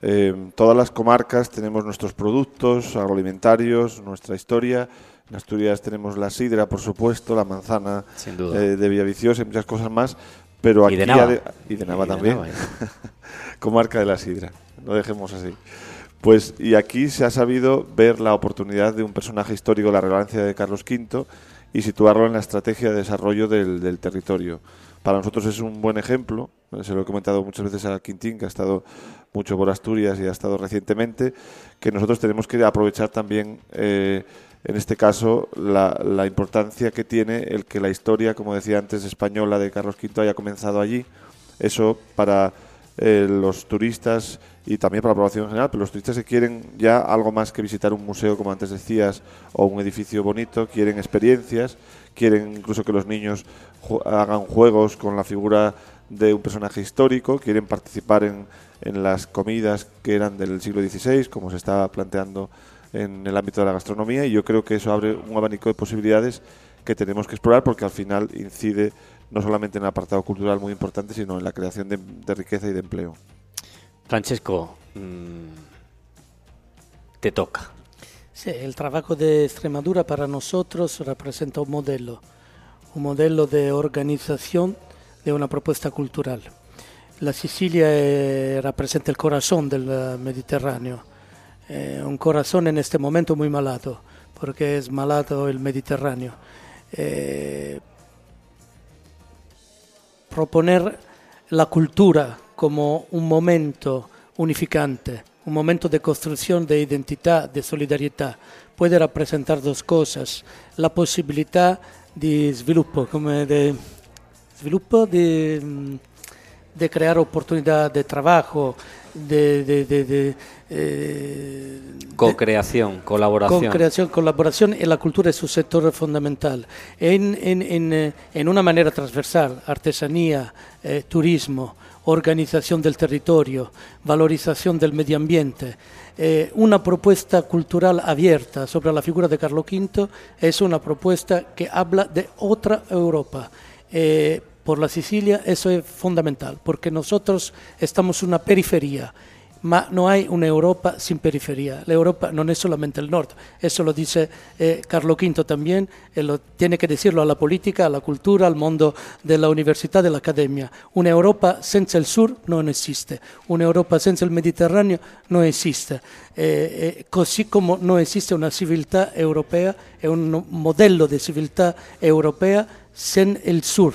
Eh, todas las comarcas tenemos nuestros productos agroalimentarios, nuestra historia en Asturias tenemos la sidra, por supuesto, la manzana eh, de Villaviciosa y muchas cosas más. Pero aquí y de Nava, y de Nava también. Comarca de la sidra. No dejemos así. Pues, y aquí se ha sabido ver la oportunidad de un personaje histórico, la relevancia de Carlos V, y situarlo en la estrategia de desarrollo del, del territorio. Para nosotros es un buen ejemplo, se lo he comentado muchas veces a Quintín, que ha estado mucho por Asturias y ha estado recientemente, que nosotros tenemos que aprovechar también eh, en este caso la, la, importancia que tiene el que la historia, como decía antes, española de Carlos V haya comenzado allí. Eso para eh, los turistas y también para la población en general, pero los turistas que quieren ya algo más que visitar un museo, como antes decías, o un edificio bonito, quieren experiencias, quieren incluso que los niños hagan juegos con la figura de un personaje histórico, quieren participar en, en las comidas que eran del siglo XVI, como se estaba planteando en el ámbito de la gastronomía, y yo creo que eso abre un abanico de posibilidades que tenemos que explorar porque al final incide no solamente en el apartado cultural muy importante, sino en la creación de, de riqueza y de empleo. Francesco, mm, te toca. Sí, el trabajo de Extremadura para nosotros representa un modelo, un modelo de organización de una propuesta cultural. La Sicilia eh, representa el corazón del eh, Mediterráneo, eh, un corazón en este momento muy malato, porque es malato el Mediterráneo. Eh, proponer la cultura como un momento unificante, un momento de construcción de identidad, de solidarietà, puede rappresentar dos cosas, la possibilità di sviluppo, come de, sviluppo di, de crear oportunidad de trabajo, de, de, de, de, eh, Co-creación, colaboración. con creación, colaboración y la cultura es un sector fundamental. En, en, en, eh, en una manera transversal, artesanía, eh, turismo, organización del territorio, valorización del medio ambiente. Eh, una propuesta cultural abierta sobre la figura de Carlo V es una propuesta que habla de otra Europa. Eh, por la Sicilia eso es fundamental, porque nosotros estamos en una periferia, ma no hay una Europa sin periferia. La Europa no es solamente el norte, eso lo dice eh, Carlo V también, e lo tiene que decirlo a la política, a la cultura, al mondo della università, dell'accademia. Una Europa senza il sur non esiste, una Europa senza il Mediterraneo non esiste, Eh, eh, così come non esiste una civiltà europea un modello di civiltà europea sen il sur,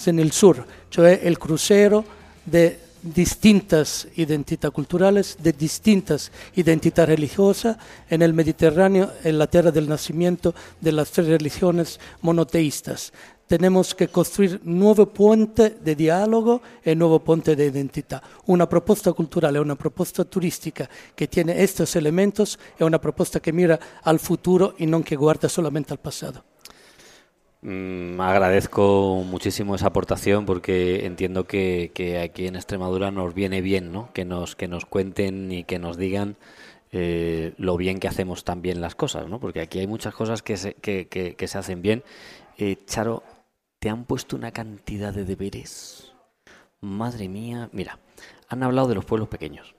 sen il sur, cioè il crucero de distintas identidades culturales, de distintas identidades religiosas en el Mediterráneo, en la tierra del nacimiento de las tres religiones monoteístas. Tenemos que construir nuevo puente de diálogo y nuevo puente de identidad. Una propuesta cultural una propuesta turística que tiene estos elementos es una propuesta que mira al futuro y no que guarda solamente al pasado. Mm, agradezco muchísimo esa aportación porque entiendo que, aquí en Extremadura nos viene bien, ¿no? Que nos, que nos cuenten y que nos digan eh, lo bien que hacemos también las cosas, ¿no? Porque aquí hay muchas cosas que se, que, que- que se hacen bien. Eh, Charo, te han puesto una cantidad de deberes. Madre mía, mira, han hablado de los pueblos pequeños,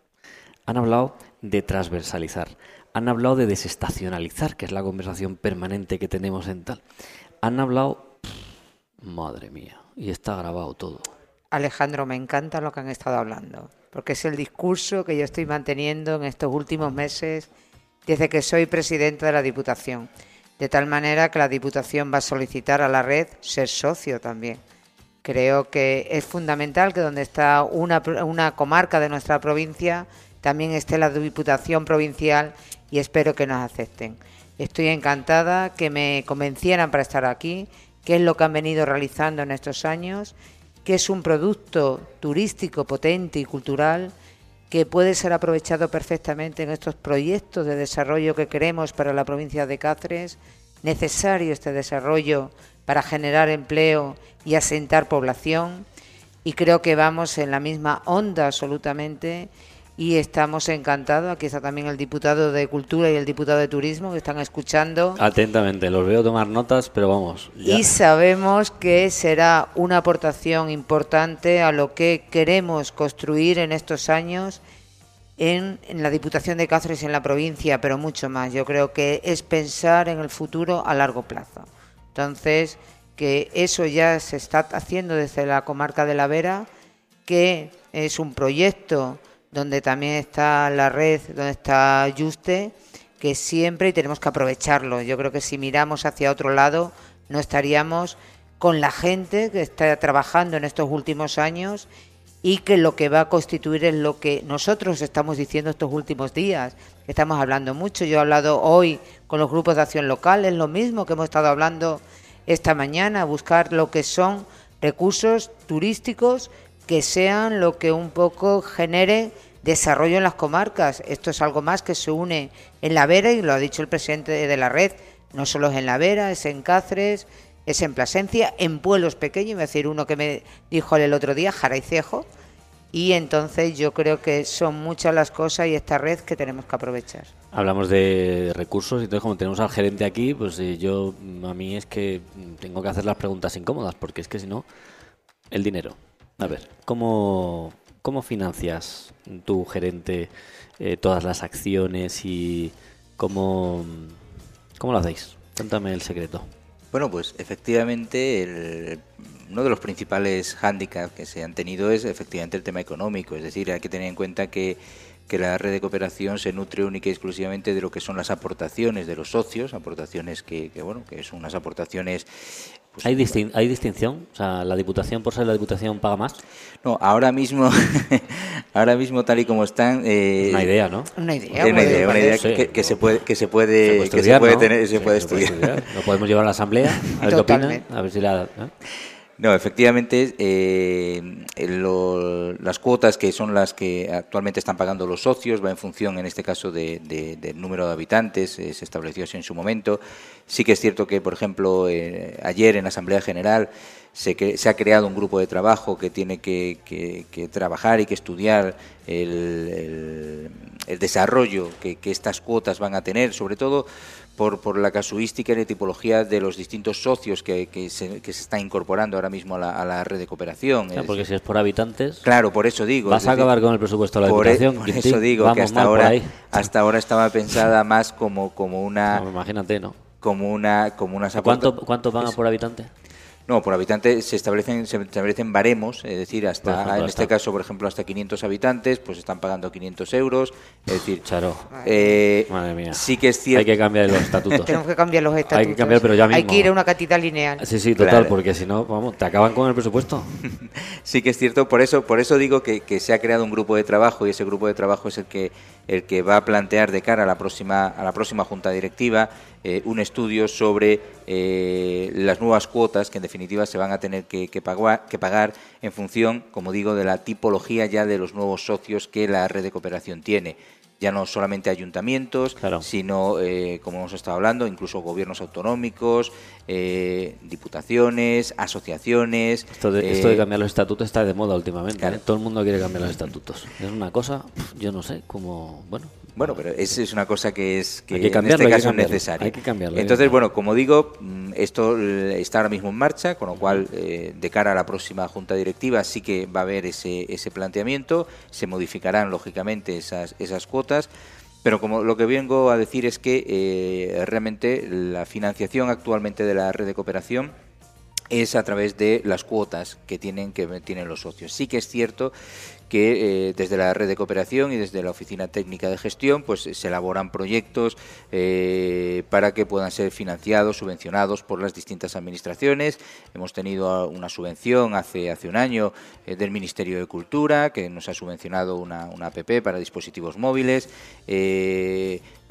han hablado de transversalizar, han hablado de desestacionalizar, que es la conversación permanente que tenemos en tal. Han hablado, madre mía, y está grabado todo. Alejandro, me encanta lo que han estado hablando, porque es el discurso que yo estoy manteniendo en estos últimos meses desde que soy presidenta de la Diputación. De tal manera que la Diputación va a solicitar a la red ser socio también. Creo que es fundamental que donde está una, una comarca de nuestra provincia también esté la Diputación Provincial y espero que nos acepten. Estoy encantada que me convencieran para estar aquí, qué es lo que han venido realizando en estos años, que es un producto turístico potente y cultural que puede ser aprovechado perfectamente en estos proyectos de desarrollo que queremos para la provincia de Cáceres. Necesario este desarrollo para generar empleo y asentar población. Y creo que vamos en la misma onda absolutamente y estamos encantados. Aquí está también el diputado de Cultura y el diputado de Turismo que están escuchando. Atentamente, los veo tomar notas, pero vamos. ya- Y sabemos que será una aportación importante a lo que queremos construir en estos años en, en la Diputación de Cáceres en la provincia, pero mucho más. Yo creo que es pensar en el futuro a largo plazo. Entonces, que eso ya se está haciendo desde la comarca de la Vera, que es un proyecto donde también está la red, donde está Juste, que siempre tenemos que aprovecharlo. Yo creo que si miramos hacia otro lado, no estaríamos con la gente que está trabajando en estos últimos años y que lo que va a constituir es lo que nosotros estamos diciendo estos últimos días. Estamos hablando mucho. Yo he hablado hoy con los grupos de acción local, es lo mismo que hemos estado hablando esta mañana, buscar lo que son recursos turísticos que sean lo que un poco genere desarrollo en las comarcas. Esto es algo más que se une en la Vera y lo ha dicho el presidente de la red. No solo es en la Vera, es en Cáceres, es en Plasencia, en pueblos pequeños, decir, uno que me dijo el otro día, Jaraicejo, y entonces yo creo que son muchas las cosas y esta red que tenemos que aprovechar. Hablamos de recursos y entonces como tenemos al gerente aquí, pues eh, yo a mí es que tengo que hacer las preguntas incómodas porque es que si no, el dinero. A ver, ¿cómo, cómo financias tu gerente eh, todas las acciones y cómo, cómo lo hacéis? Cuéntame el secreto. Bueno, pues efectivamente uno de los principales hándicaps que se han tenido es efectivamente el tema económico. Es decir, hay que tener en cuenta que, que la red de cooperación se nutre única y exclusivamente de lo que son las aportaciones de los socios, aportaciones que, que bueno, que son unas aportaciones pues, ¿Hay, distin- ¿Hay distinción? O sea, ¿la Diputación, por ser la Diputación, paga más? No, ahora mismo, ahora mismo tal y como están, eh, Una idea, ¿no? Una idea, una idea, una idea ser, que, que ¿no? se puede, que se puede, que se estudiar, puede ¿no? tener, se Sí, puede se puede estudiar. estudiar. Lo podemos llevar a la Asamblea, a ver qué opinan, a ver si la... ¿eh? No, efectivamente, eh, las cuotas que son las que actualmente están pagando los socios va en función, en este caso, de- de- del número de habitantes, eh, se estableció así en su momento. Sí que es cierto que, por ejemplo, eh, ayer en la Asamblea General se, se ha creado un grupo de trabajo que tiene que, que- que trabajar y que estudiar el- el desarrollo que, que estas cuotas van a tener, sobre todo por, por la casuística y la tipología de los distintos socios que, que se, que se están incorporando ahora mismo a la, a la red de cooperación. Porque si es por habitantes, Claro, por eso digo. vas es a decir, acabar con el presupuesto de la por, e- Diputación. por Quintín. eso digo que hasta por ahora, hasta ahora estaba pensada más como, como una No, imagínate, ¿no? como una como unas ¿Cuánto, ¿Cuánto pagan por habitante? No, por habitante se establecen se establecen baremos, es decir, hasta ejemplo, en hasta- este caso, por ejemplo, hasta 500 habitantes, pues están pagando 500 euros, es decir, Charo, eh, madre mía. sí que es cierto. Hay que cambiar los estatutos. Tenemos que cambiar los estatutos. Hay que cambiar, pero ya Hay mismo. que ir a una cantidad lineal. Sí, sí, total, Claro. porque si no, vamos, te acaban con el presupuesto. Sí que es cierto, por eso, por eso digo que, que se ha creado un grupo de trabajo y ese grupo de trabajo es el que el que va a plantear de cara a la próxima a la próxima junta directiva eh, un estudio sobre eh, las nuevas cuotas que en definitiva se van a tener que, que pagar, que pagar en función, como digo, de la tipología ya de los nuevos socios que la red de cooperación tiene. Ya no solamente ayuntamientos, Claro. sino, eh, como hemos estado hablando, incluso gobiernos autonómicos, eh, diputaciones, asociaciones. Esto de, esto de eh, cambiar los estatutos está de moda últimamente. Claro. Todo el mundo quiere cambiar los estatutos. Es una cosa, yo no sé, como, bueno. Bueno, pero es, es una cosa que es que, en este caso es necesaria. hay que cambiarlo, Entonces, bueno, como digo, mm, esto eh, está ahora mismo en marcha, con lo cual, eh, de cara a la próxima junta directiva, sí que va a haber ese, ese planteamiento, se modificarán lógicamente esas, esas cuotas. Pero como lo que vengo a decir es que eh, realmente la financiación actualmente de la red de cooperación es a través de las cuotas que tienen que tienen los socios. Sí que es cierto que eh, desde la red de cooperación y desde la oficina técnica de gestión pues se elaboran proyectos eh, para que puedan ser financiados, subvencionados por las distintas administraciones. Hemos tenido una subvención hace hace un año eh, del Ministerio de Cultura que nos ha subvencionado una, una app para dispositivos móviles.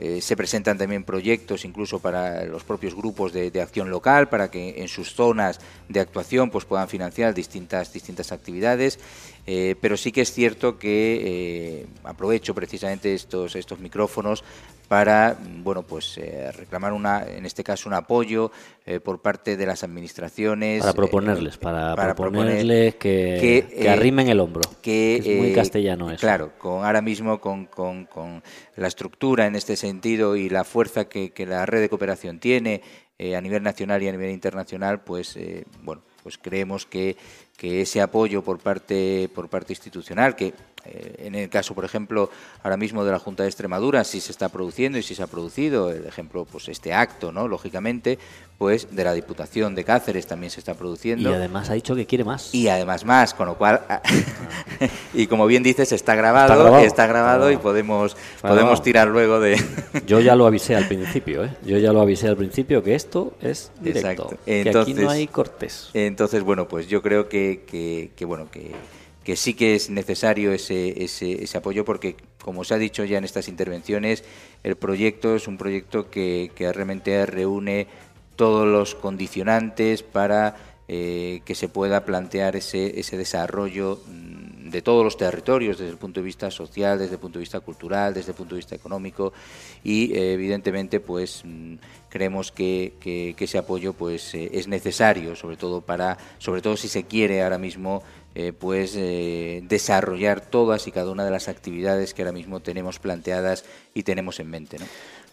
Eh, se presentan también proyectos incluso para los propios grupos de, de acción local para que en sus zonas de actuación pues puedan financiar distintas distintas actividades. Eh, pero sí que es cierto que eh, aprovecho precisamente estos estos micrófonos para bueno pues eh, reclamar una en este caso un apoyo eh, por parte de las administraciones Para eh, proponerles, para, para proponer proponerles que, que, que eh, arrimen el hombro. que, es muy eh, castellano eso. Claro, con ahora mismo con, con- con la estructura en este sentido y la fuerza que, que la red de cooperación tiene eh, a nivel nacional y a nivel internacional, pues eh, bueno, pues creemos que, que ese apoyo por parte por parte institucional, que eh, en el caso, por ejemplo, ahora mismo de la Junta de Extremadura, sí se está produciendo y sí se ha producido, el ejemplo, pues este acto, ¿no? Lógicamente, pues de la Diputación de Cáceres también se está Y produciendo. además ha dicho que quiere más. Y además más, con lo cual, y como bien dices, está grabado, Está grabado. está grabado y podemos, podemos tirar luego de... Yo ya lo avisé al principio, ¿eh? Yo ya lo avisé al principio que esto es directo. Exacto. Que aquí no hay cortes. Entonces, bueno, pues yo creo que, que, que, bueno, que, que sí que es necesario ese, ese, ese apoyo porque, como se ha dicho ya en estas intervenciones, el proyecto es un proyecto que, que realmente reúne todos los condicionantes para eh, que se pueda plantear ese, ese desarrollo mm, de todos los territorios, desde el punto de vista social, desde el punto de vista cultural, desde el punto de vista económico. Y eh, evidentemente pues mm, creemos que, que, ese apoyo pues eh, es necesario, sobre todo para, sobre todo si se quiere ahora mismo eh, pues desarrollar todas y cada una de las actividades que ahora mismo tenemos planteadas y tenemos en mente. ¿no?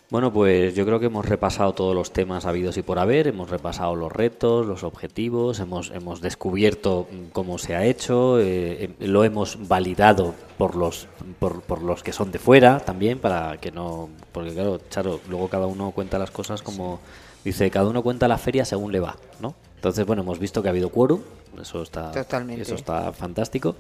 Bueno, pues yo creo que hemos repasado todos los temas habidos y por haber, hemos repasado los retos, los objetivos, hemos, hemos descubierto cómo se ha hecho, eh, eh, lo hemos validado por los, por, por, los que son de fuera también, para que no, porque claro, Charo, luego cada uno cuenta las cosas como, dice, cada uno cuenta la feria según le va, ¿no? Entonces, bueno, hemos visto que ha habido quórum, eso está, eso está fantástico.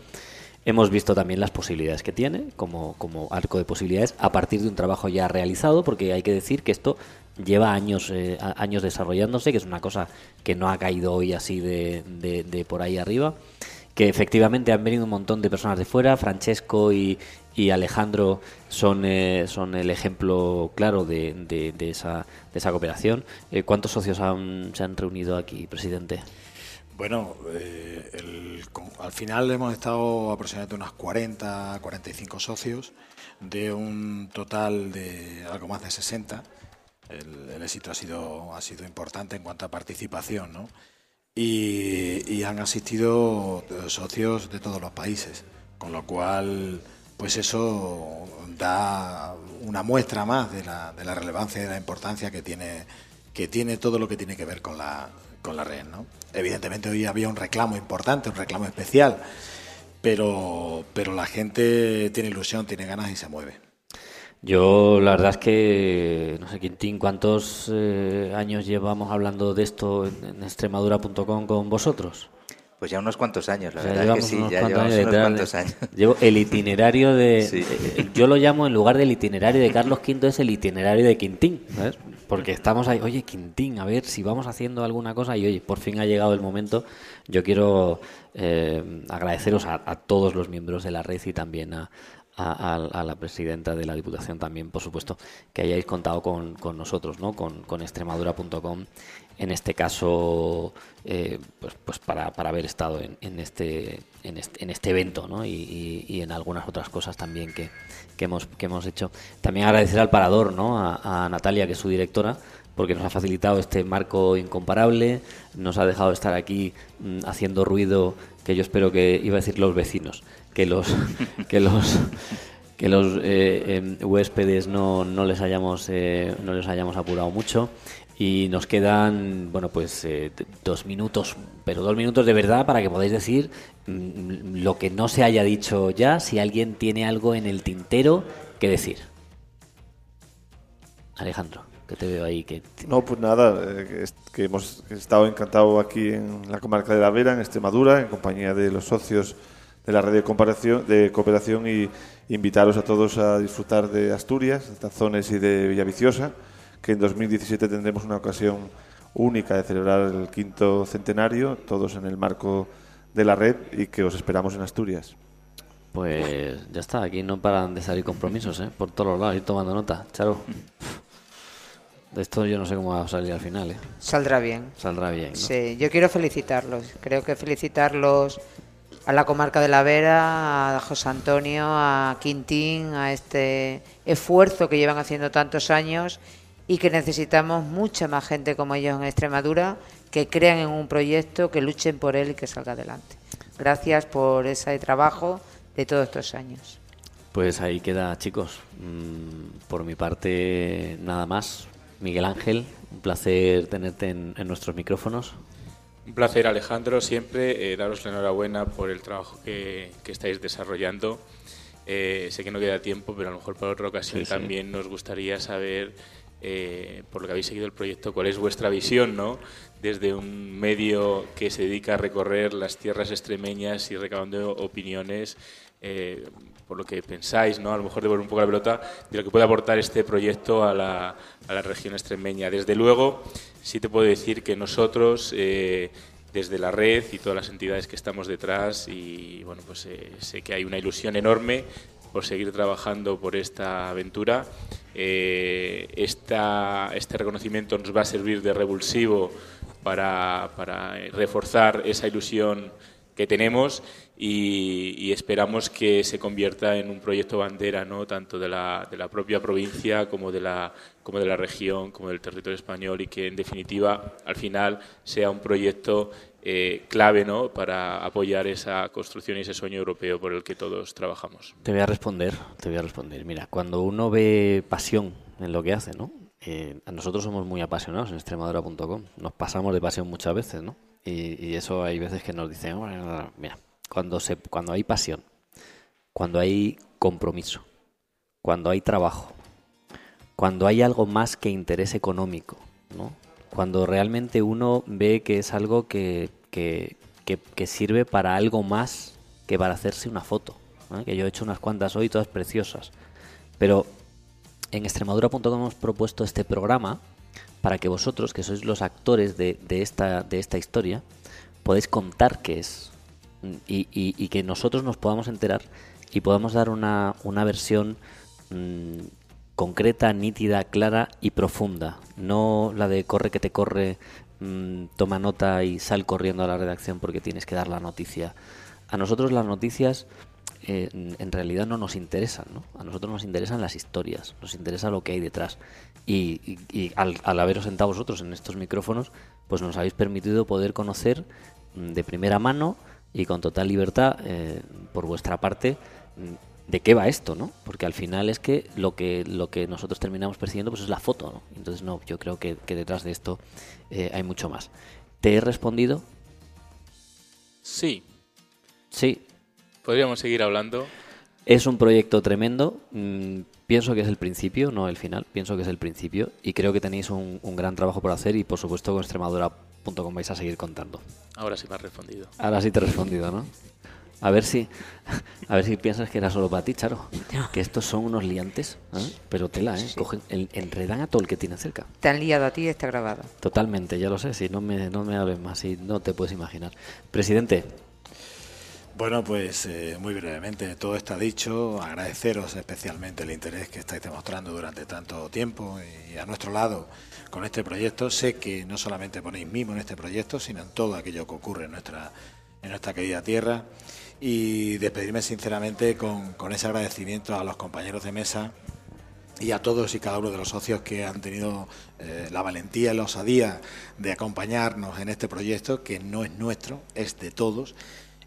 Hemos visto también las posibilidades que tiene como, como arco de posibilidades a partir de un trabajo ya realizado, porque hay que decir que esto lleva años, eh, años desarrollándose, que es una cosa que no ha caído hoy así de, de, por ahí arriba, que efectivamente han venido un montón de personas de fuera, Francesco y, y Alejandro son, eh, son el ejemplo claro de, de, esa, de esa cooperación. Eh, ¿Cuántos socios se han reunido aquí, presidente? Bueno, eh, al final hemos estado aproximadamente unos 40, 45 socios de un total de algo más de 60. El, éxito ha sido, ha sido importante en cuanto a participación, ¿no? Y, han asistido socios de todos los países, con lo cual, pues eso da una muestra más de la, de la relevancia y de la importancia que tiene, que tiene todo lo que tiene que ver con la, con la red, ¿no? Evidentemente hoy había un reclamo importante, un reclamo especial, pero, pero la gente tiene ilusión, tiene ganas y se mueve. Yo la verdad es que, no sé, Quintín, ¿cuántos eh, años llevamos hablando de esto en, extremadura.com con vosotros? Pues ya unos cuantos años, la verdad es que sí, ya llevamos unos cuantos años. Llevo el itinerario de... Eh, yo lo llamo, en lugar del itinerario de Carlos V, es el itinerario de Quintín, ¿sabes? Porque estamos ahí, oye, Quintín, a ver si vamos haciendo alguna cosa y oye, por fin ha llegado el momento. Yo quiero eh, agradeceros a, todos los miembros de la red y también a, a, la presidenta de la Diputación también, por supuesto, que hayáis contado con, con nosotros, ¿no? con, con extremadura.com, en este caso, eh, pues, pues para, para, haber estado en, en, este, en, este, en este evento ¿no? y, y, en algunas otras cosas también que, que, hemos, que hemos hecho. También agradecer al Parador, ¿no? a, Natalia, que es su directora, porque nos ha facilitado este marco incomparable, nos ha dejado estar aquí mm, haciendo ruido que yo espero que iba a decir los vecinos, que los que los que los eh, em, huéspedes no, no les hayamos eh, no les hayamos apurado mucho y nos quedan bueno pues eh, dos minutos pero dos minutos de verdad para que podáis decir mm, lo que no se haya dicho ya si alguien tiene algo en el tintero que decir. Alejandro que te veo ahí que no pues nada que hemos estado encantado aquí en la comarca de la Vera en Extremadura en compañía de los socios de la red de, comparación, de cooperación y invitaros a todos a disfrutar de Asturias, de Tazones y de Villaviciosa, que en 2017 tendremos una ocasión única de celebrar el quinto centenario, todos en el marco de la red y que os esperamos en Asturias. Pues ya está, aquí no paran de salir compromisos, ¿eh? por todos los lados, ir tomando nota. Charo. De esto yo no sé cómo va a salir al final. ¿eh? Saldrá bien. Saldrá bien. Sí, yo quiero felicitarlos. Creo que felicitarlos a la comarca de la Vera, a José Antonio, a Quintín, a este esfuerzo que llevan haciendo tantos años y que necesitamos mucha más gente como ellos en Extremadura que crean en un proyecto, que luchen por él y que salga adelante. Gracias por ese trabajo de todos estos años. Pues ahí queda, chicos. Mm, por mi parte, nada más. Miguel Ángel, un placer tenerte en nuestros micrófonos. Un placer, Alejandro, siempre eh, daros la enhorabuena por el trabajo que, estáis desarrollando. Eh, sé que no queda tiempo, pero a lo mejor para otra ocasión también nos gustaría saber, eh, por lo que habéis seguido el proyecto, cuál es vuestra visión, ¿no? Desde un medio que se dedica a recorrer las tierras extremeñas y recabando opiniones por lo que pensáis, ¿no? A lo mejor devolver un poco la pelota de lo que puede aportar este proyecto a la, a la región extremeña. Desde luego, sí te puedo decir que nosotros, eh, desde la red y todas las entidades que estamos detrás, y bueno, pues eh, sé que hay una ilusión enorme por seguir trabajando por esta aventura. Eh, este reconocimiento nos va a servir de revulsivo para, reforzar esa ilusión que tenemos y, y esperamos que se convierta en un proyecto bandera, ¿no? tanto de la, de la propia provincia como de la, como de la región, como del territorio español y que en definitiva al final sea un proyecto eh, clave ¿no? para apoyar esa construcción y ese sueño europeo por el que todos trabajamos. Te voy a responder, te voy a responder. Mira, cuando uno ve pasión en lo que hace, ¿no? Eh, nosotros somos muy apasionados en extremadura.com. Nos pasamos de pasión muchas veces, ¿no? Y, eso hay veces que nos dicen, "Bueno, mira, cuando, se, cuando hay pasión, cuando hay compromiso, cuando hay trabajo, cuando hay algo más que interés económico, ¿no? Cuando realmente uno ve que es algo que, que, sirve para algo más que para hacerse una foto. Que yo he hecho unas cuantas hoy, todas preciosas. Pero en extremadura.com hemos propuesto este programa para que vosotros, que sois los actores de, esta, de esta historia, podéis contar qué es. Y, y- y que nosotros nos podamos enterar y podamos dar una, una versión mm, concreta, nítida, clara y profunda. No la de corre que te corre, mm, toma nota y sal corriendo a la redacción porque tienes que dar la noticia. A nosotros las noticias eh, en- realidad no nos interesan, ¿no? A nosotros nos interesan las historias, nos interesa lo que hay detrás. Y, al haberos sentado vosotros en estos micrófonos, pues nos habéis permitido poder conocer mm, de primera mano y con total libertad eh, por vuestra parte mm, de qué va esto, ¿no? Porque al final es que lo que lo que nosotros terminamos persiguiendo pues es la foto, ¿no? Entonces no, yo creo que, que detrás de esto eh, hay mucho más. ¿Te he respondido? Sí, Sí, podríamos seguir hablando. Es un proyecto tremendo. mm, pienso que es el principio, no el final. Pienso que es el principio. Y creo que tenéis un, un gran trabajo por hacer. Y por supuesto, con Extremadura.com vais a seguir contando. Ahora sí me has respondido. Ahora sí te he respondido, ¿no? A ver si, a ver si piensas que era solo para ti, Charo. Que estos son unos liantes, ¿eh? pero tela, ¿eh? Cogen, enredan a todo el que tiene cerca. Te han liado a ti y está grabado. Totalmente, ya lo sé. Si no me, no me hables más, si no te puedes imaginar. Presidente, Bueno, pues eh, muy brevemente, todo está dicho. Agradeceros especialmente el interés que estáis demostrando durante tanto tiempo y a nuestro lado con este proyecto. Sé que no solamente ponéis mimo en este proyecto, sino en todo aquello que ocurre en nuestra, en nuestra querida tierra. Y despedirme sinceramente con, ese agradecimiento a los compañeros de mesa y a todos y cada uno de los socios que han tenido eh, la valentía y la osadía de acompañarnos en este proyecto, que no es nuestro, es de todos,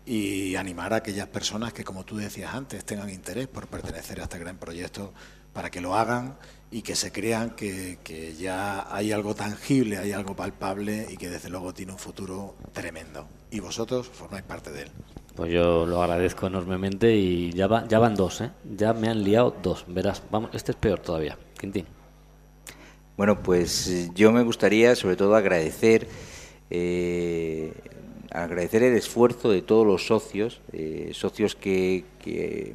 y animar a aquellas personas que, como tú decías antes, tengan interés por pertenecer a este gran proyecto para que lo hagan y que se crean que, que ya hay algo tangible, hay algo palpable y que desde luego tiene un futuro tremendo. Y vosotros formáis parte de él. Pues yo lo agradezco enormemente y ya, va, ya van dos, ¿eh? Ya me han liado dos. Verás, vamos, este es peor todavía. Quintín. Bueno, pues eh, yo me gustaría sobre todo agradecer eh, agradecer el esfuerzo de todos los socios, eh, socios que,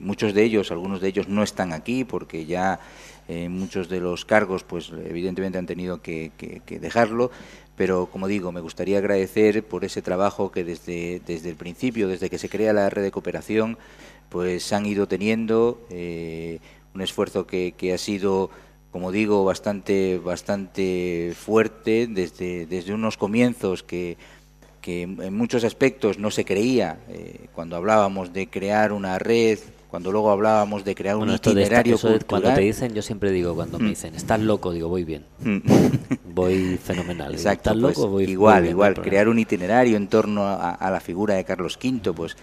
muchos de ellos, algunos de ellos no están aquí porque ya eh, muchos de los cargos, pues evidentemente han tenido que dejarlo, pero como digo, me gustaría agradecer por ese trabajo que desde, desde el principio, desde que se crea la red de cooperación, pues han ido teniendo eh, un esfuerzo que, que ha sido como digo, bastante, bastante fuerte desde, desde unos comienzos que, que en muchos aspectos no se creía eh, cuando hablábamos de crear una red, cuando luego hablábamos de crear Bueno, un esta- itinerario de- cultural. cuando te dicen, yo siempre digo, cuando me dicen, estás loco, digo, voy bien. voy fenomenal. Digo, Exacto, ¿Estás pues, loco? Voy, igual, voy bien, igual, crear un itinerario en torno a, a la figura de Carlos V, pues,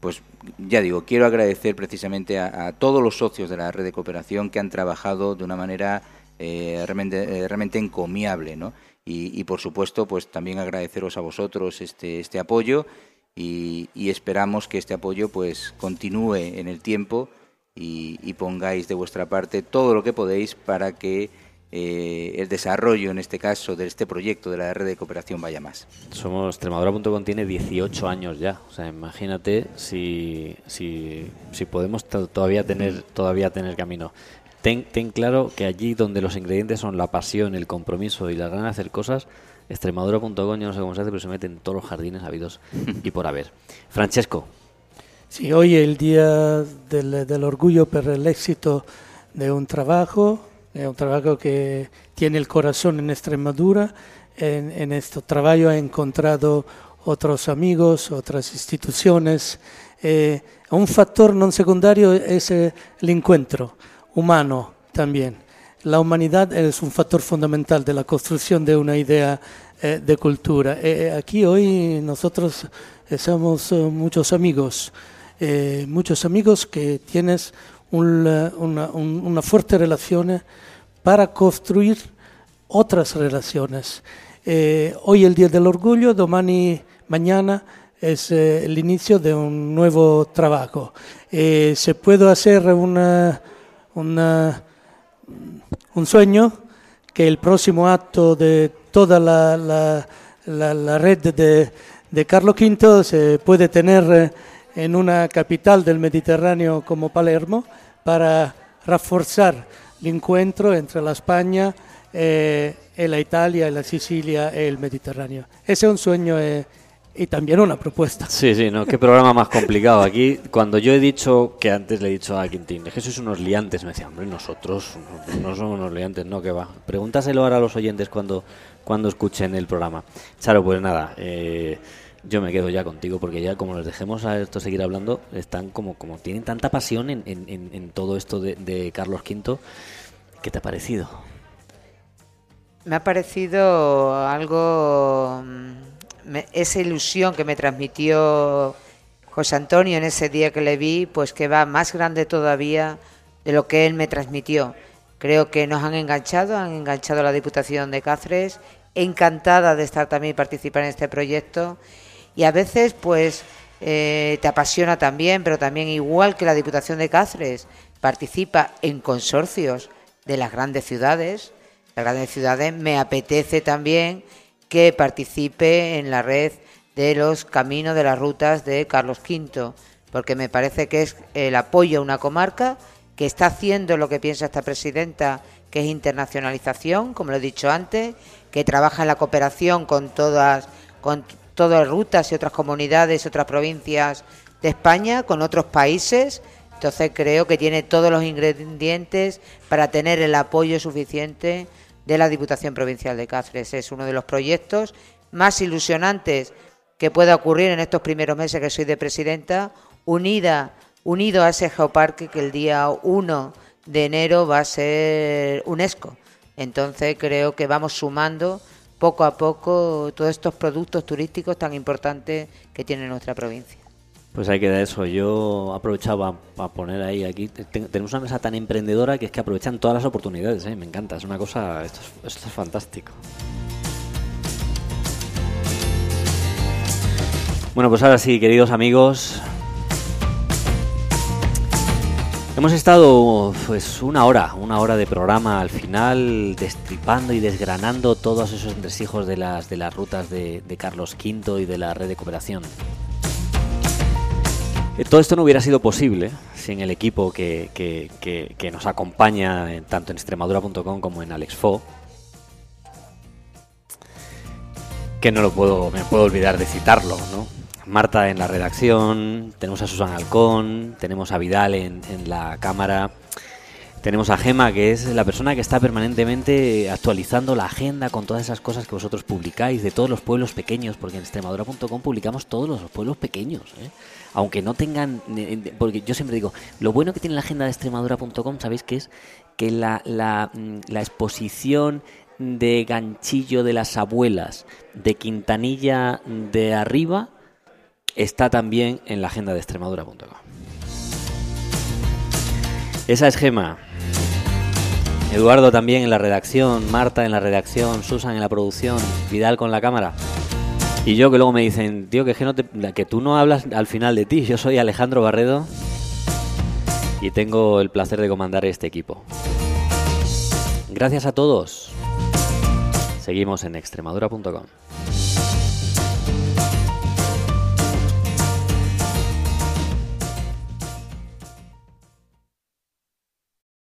pues ya digo, quiero agradecer precisamente a, a todos los socios de la red de cooperación que han trabajado de una manera eh, realmente, eh, realmente encomiable, ¿no? Y, y, por supuesto, pues también agradeceros a vosotros este, este apoyo y, y esperamos que este apoyo pues continúe en el tiempo y, y pongáis de vuestra parte todo lo que podéis para que eh, el desarrollo, en este caso, de este proyecto de la red de cooperación vaya más. Somos Extremadura.com tiene 18 años ya. O sea, imagínate si, si, si podemos to- todavía tener, todavía tener camino. Ten, ten claro que allí donde los ingredientes son la pasión, el compromiso y las ganas de hacer cosas, Extremadura.com, yo no sé cómo se hace, pero se mete en todos los jardines habidos y por haber. Francesco, Sí, hoy es el día del, del orgullo por el éxito de un trabajo, es un trabajo que tiene el corazón en Extremadura. En, en este trabajo ha encontrado otros amigos, otras instituciones. Eh, un factor no secundario es eh, el encuentro humano también. La humanidad es un factor fundamental de la construcción de una idea eh, de cultura. Eh, aquí hoy nosotros eh, somos eh, muchos amigos, eh, muchos amigos que tienes un, eh, una, un- una fuerte relación para construir otras relaciones. Eh, hoy el Día del Orgullo, mañana es eh, el inicio de un nuevo trabajo. Eh, se puede hacer una, una- un sueño que el próximo acto de toda la, la- la- red de, de Carlo V se puede tener eh, en una capital del Mediterráneo como Palermo para reforzar el encuentro entre la España, eh, la Italia, la Sicilia y el Mediterráneo. Ese es un sueño eh, y también una propuesta. Sí, sí, no, qué programa más complicado. Aquí, cuando yo he dicho, que antes le he dicho a Quintín, es que sois unos liantes, me decía, hombre, nosotros no, somos unos liantes, no, que va. Pregúntaselo ahora a los oyentes cuando, cuando escuchen el programa. Charo, pues nada, eh, yo me quedo ya contigo, porque ya como les dejemos a esto seguir hablando, están como, como tienen tanta pasión en, en- en- en todo esto de, de Carlos V. ¿Qué te ha parecido? Me ha parecido algo, mm, esa ilusión que me transmitió José Antonio en ese día que le vi, pues que va más grande todavía de lo que él me transmitió. Creo que nos han enganchado, han enganchado a la Diputación de Cáceres, encantada de estar también y participar en este proyecto y a veces pues eh, te apasiona también, pero también igual que la Diputación de Cáceres participa en consorcios de las grandes ciudades, las grandes ciudades, me apetece también que participe en la red de los caminos de las rutas de Carlos V, porque me parece que es el apoyo a una comarca que está haciendo lo que piensa esta presidenta, que es internacionalización, como lo he dicho antes, que trabaja en la cooperación con todas, con todas rutas y otras comunidades, otras provincias de España, con otros países. Entonces creo que tiene todos los ingredientes para tener el apoyo suficiente de la Diputación Provincial de Cáceres. Es uno de los proyectos más ilusionantes que pueda ocurrir en estos primeros meses que soy de presidenta, unida, unido a ese geoparque que el día 1 de enero va a ser UNESCO. Entonces creo que vamos sumando poco a poco todos estos productos turísticos tan importantes que tiene nuestra provincia. Pues ahí queda eso. Yo aprovechaba para poner ahí, aquí te- tenemos una mesa tan emprendedora que es que aprovechan todas las oportunidades. ¿eh? Me encanta, es una cosa, esto es, fantástico. Bueno, pues ahora sí, queridos amigos. Hemos estado pues una hora, una hora de programa al final, destripando y desgranando todos esos entresijos de las, de las rutas de Carlos V y de la red de cooperación. Eh, Todo esto no hubiera sido posible sin el equipo que, que- que- nos acompaña tanto en extremadura.com como en Alexfo. Que no lo puedo, me puedo olvidar de citarlo, ¿no? Marta en la redacción, tenemos a Susana Halcón, tenemos a Vidal en, en la cámara, tenemos a Gema, que es la persona que está permanentemente actualizando la agenda con todas esas cosas que vosotros publicáis de todos los pueblos pequeños, porque en extremadura.com publicamos todos los pueblos pequeños, ¿eh? Aunque no tengan, porque yo siempre digo, lo bueno que tiene la agenda de extremadura.com, ¿sabéis qué es? Que la, la, mm, la exposición de ganchillo de las abuelas de Quintanilla de arriba está también en la agenda de extremadura.com. Esa es Gema. Eduardo también en la redacción, Marta en la redacción, Susan en la producción, Vidal con la cámara. Y yo que luego me dicen, tío, que, es que, no que tú no hablas al final de ti. Yo soy Alejandro Barredo y tengo el placer de comandar este equipo. Gracias a todos. Seguimos en extremadura.com.